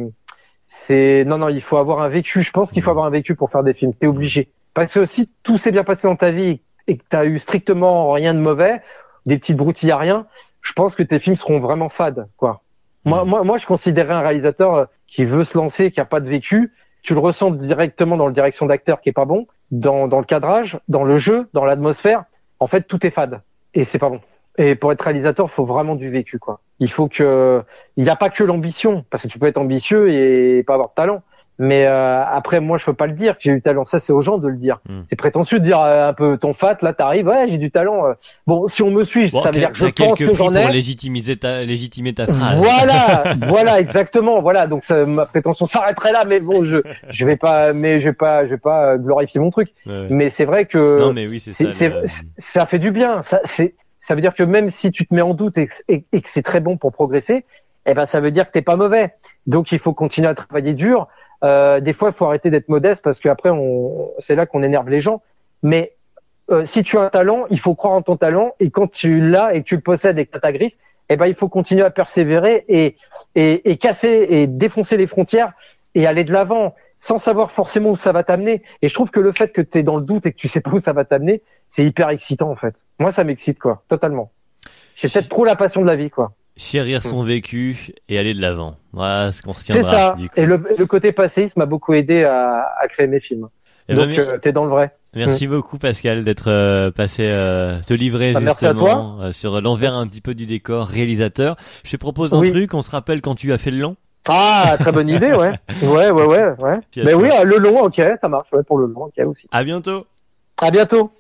c'est, non, non, il faut avoir un vécu. Je pense qu'il faut avoir un vécu pour faire des films. T'es obligé. Parce que si tout s'est bien passé dans ta vie et que t'as eu strictement rien de mauvais, des petites broutilles à rien, je pense que tes films seront vraiment fades, quoi. Moi, moi, moi, je considérais un réalisateur euh, qui veut se lancer, qui a pas de vécu. Tu le ressens directement dans la direction d'acteur qui est pas bon, dans, dans le cadrage, dans le jeu, dans l'atmosphère. En fait, tout est fade et c'est pas bon. Et pour être réalisateur, il faut vraiment du vécu, quoi. Il faut que, il n'y a pas que l'ambition, parce que tu peux être ambitieux et pas avoir de talent. Mais euh, après, moi, je peux pas le dire que j'ai du talent. Ça, c'est aux gens de le dire. Mm. C'est prétentieux de dire euh, un peu ton fat. Là, t'arrives, ouais, j'ai du talent. euh. Bon, si on me suit, Bon, ça veut dire que je pense que j'en prix pour ai. légitimiser ta, légitimer ta phrase. Voilà, voilà, exactement. Voilà, donc ça, ma prétention s'arrêterait là, mais bon, je, je vais pas, mais je vais pas, je vais pas glorifier mon truc. Ouais. Mais c'est vrai que Non, mais oui, c'est ça. le- ça fait du bien. Ça, c'est, ça veut dire que même si tu te mets en doute et- et que c'est très bon pour progresser, eh ben, ça veut dire que t'es pas mauvais. Donc, il faut continuer à travailler dur. Euh, des fois, il faut arrêter d'être modeste parce qu'après, on, c'est là qu'on énerve les gens. Mais euh, si tu as un talent, il faut croire en ton talent. Et quand tu l'as et que tu le possèdes et que tu as ta griffe, eh ben, il faut continuer à persévérer et, et, et casser et défoncer les frontières et aller de l'avant sans savoir forcément où ça va t'amener. Et je trouve que le fait que tu es dans le doute et que tu sais pas où ça va t'amener, c'est hyper excitant en fait. Moi, ça m'excite quoi, totalement. J'ai peut-être trop la passion de la vie quoi. Chérir son vécu et aller de l'avant. Voilà ce qu'on C'est retiendra. ça. du coup. Et le, le côté passéiste m'a beaucoup aidé à, à créer mes films. Eh ben, Donc euh, t'es dans le vrai. Merci beaucoup Pascal d'être euh, passé euh, te livrer Bah, justement euh, sur l'envers un petit peu du décor réalisateur. Je te propose un Oui. truc, on se rappelle quand tu as fait le long. Ah, très bonne idée, ouais. Ouais, ouais, ouais, ouais. Mais toi. oui, euh, le long, ok, ça marche, ouais, pour le long, ok aussi. À bientôt. À bientôt.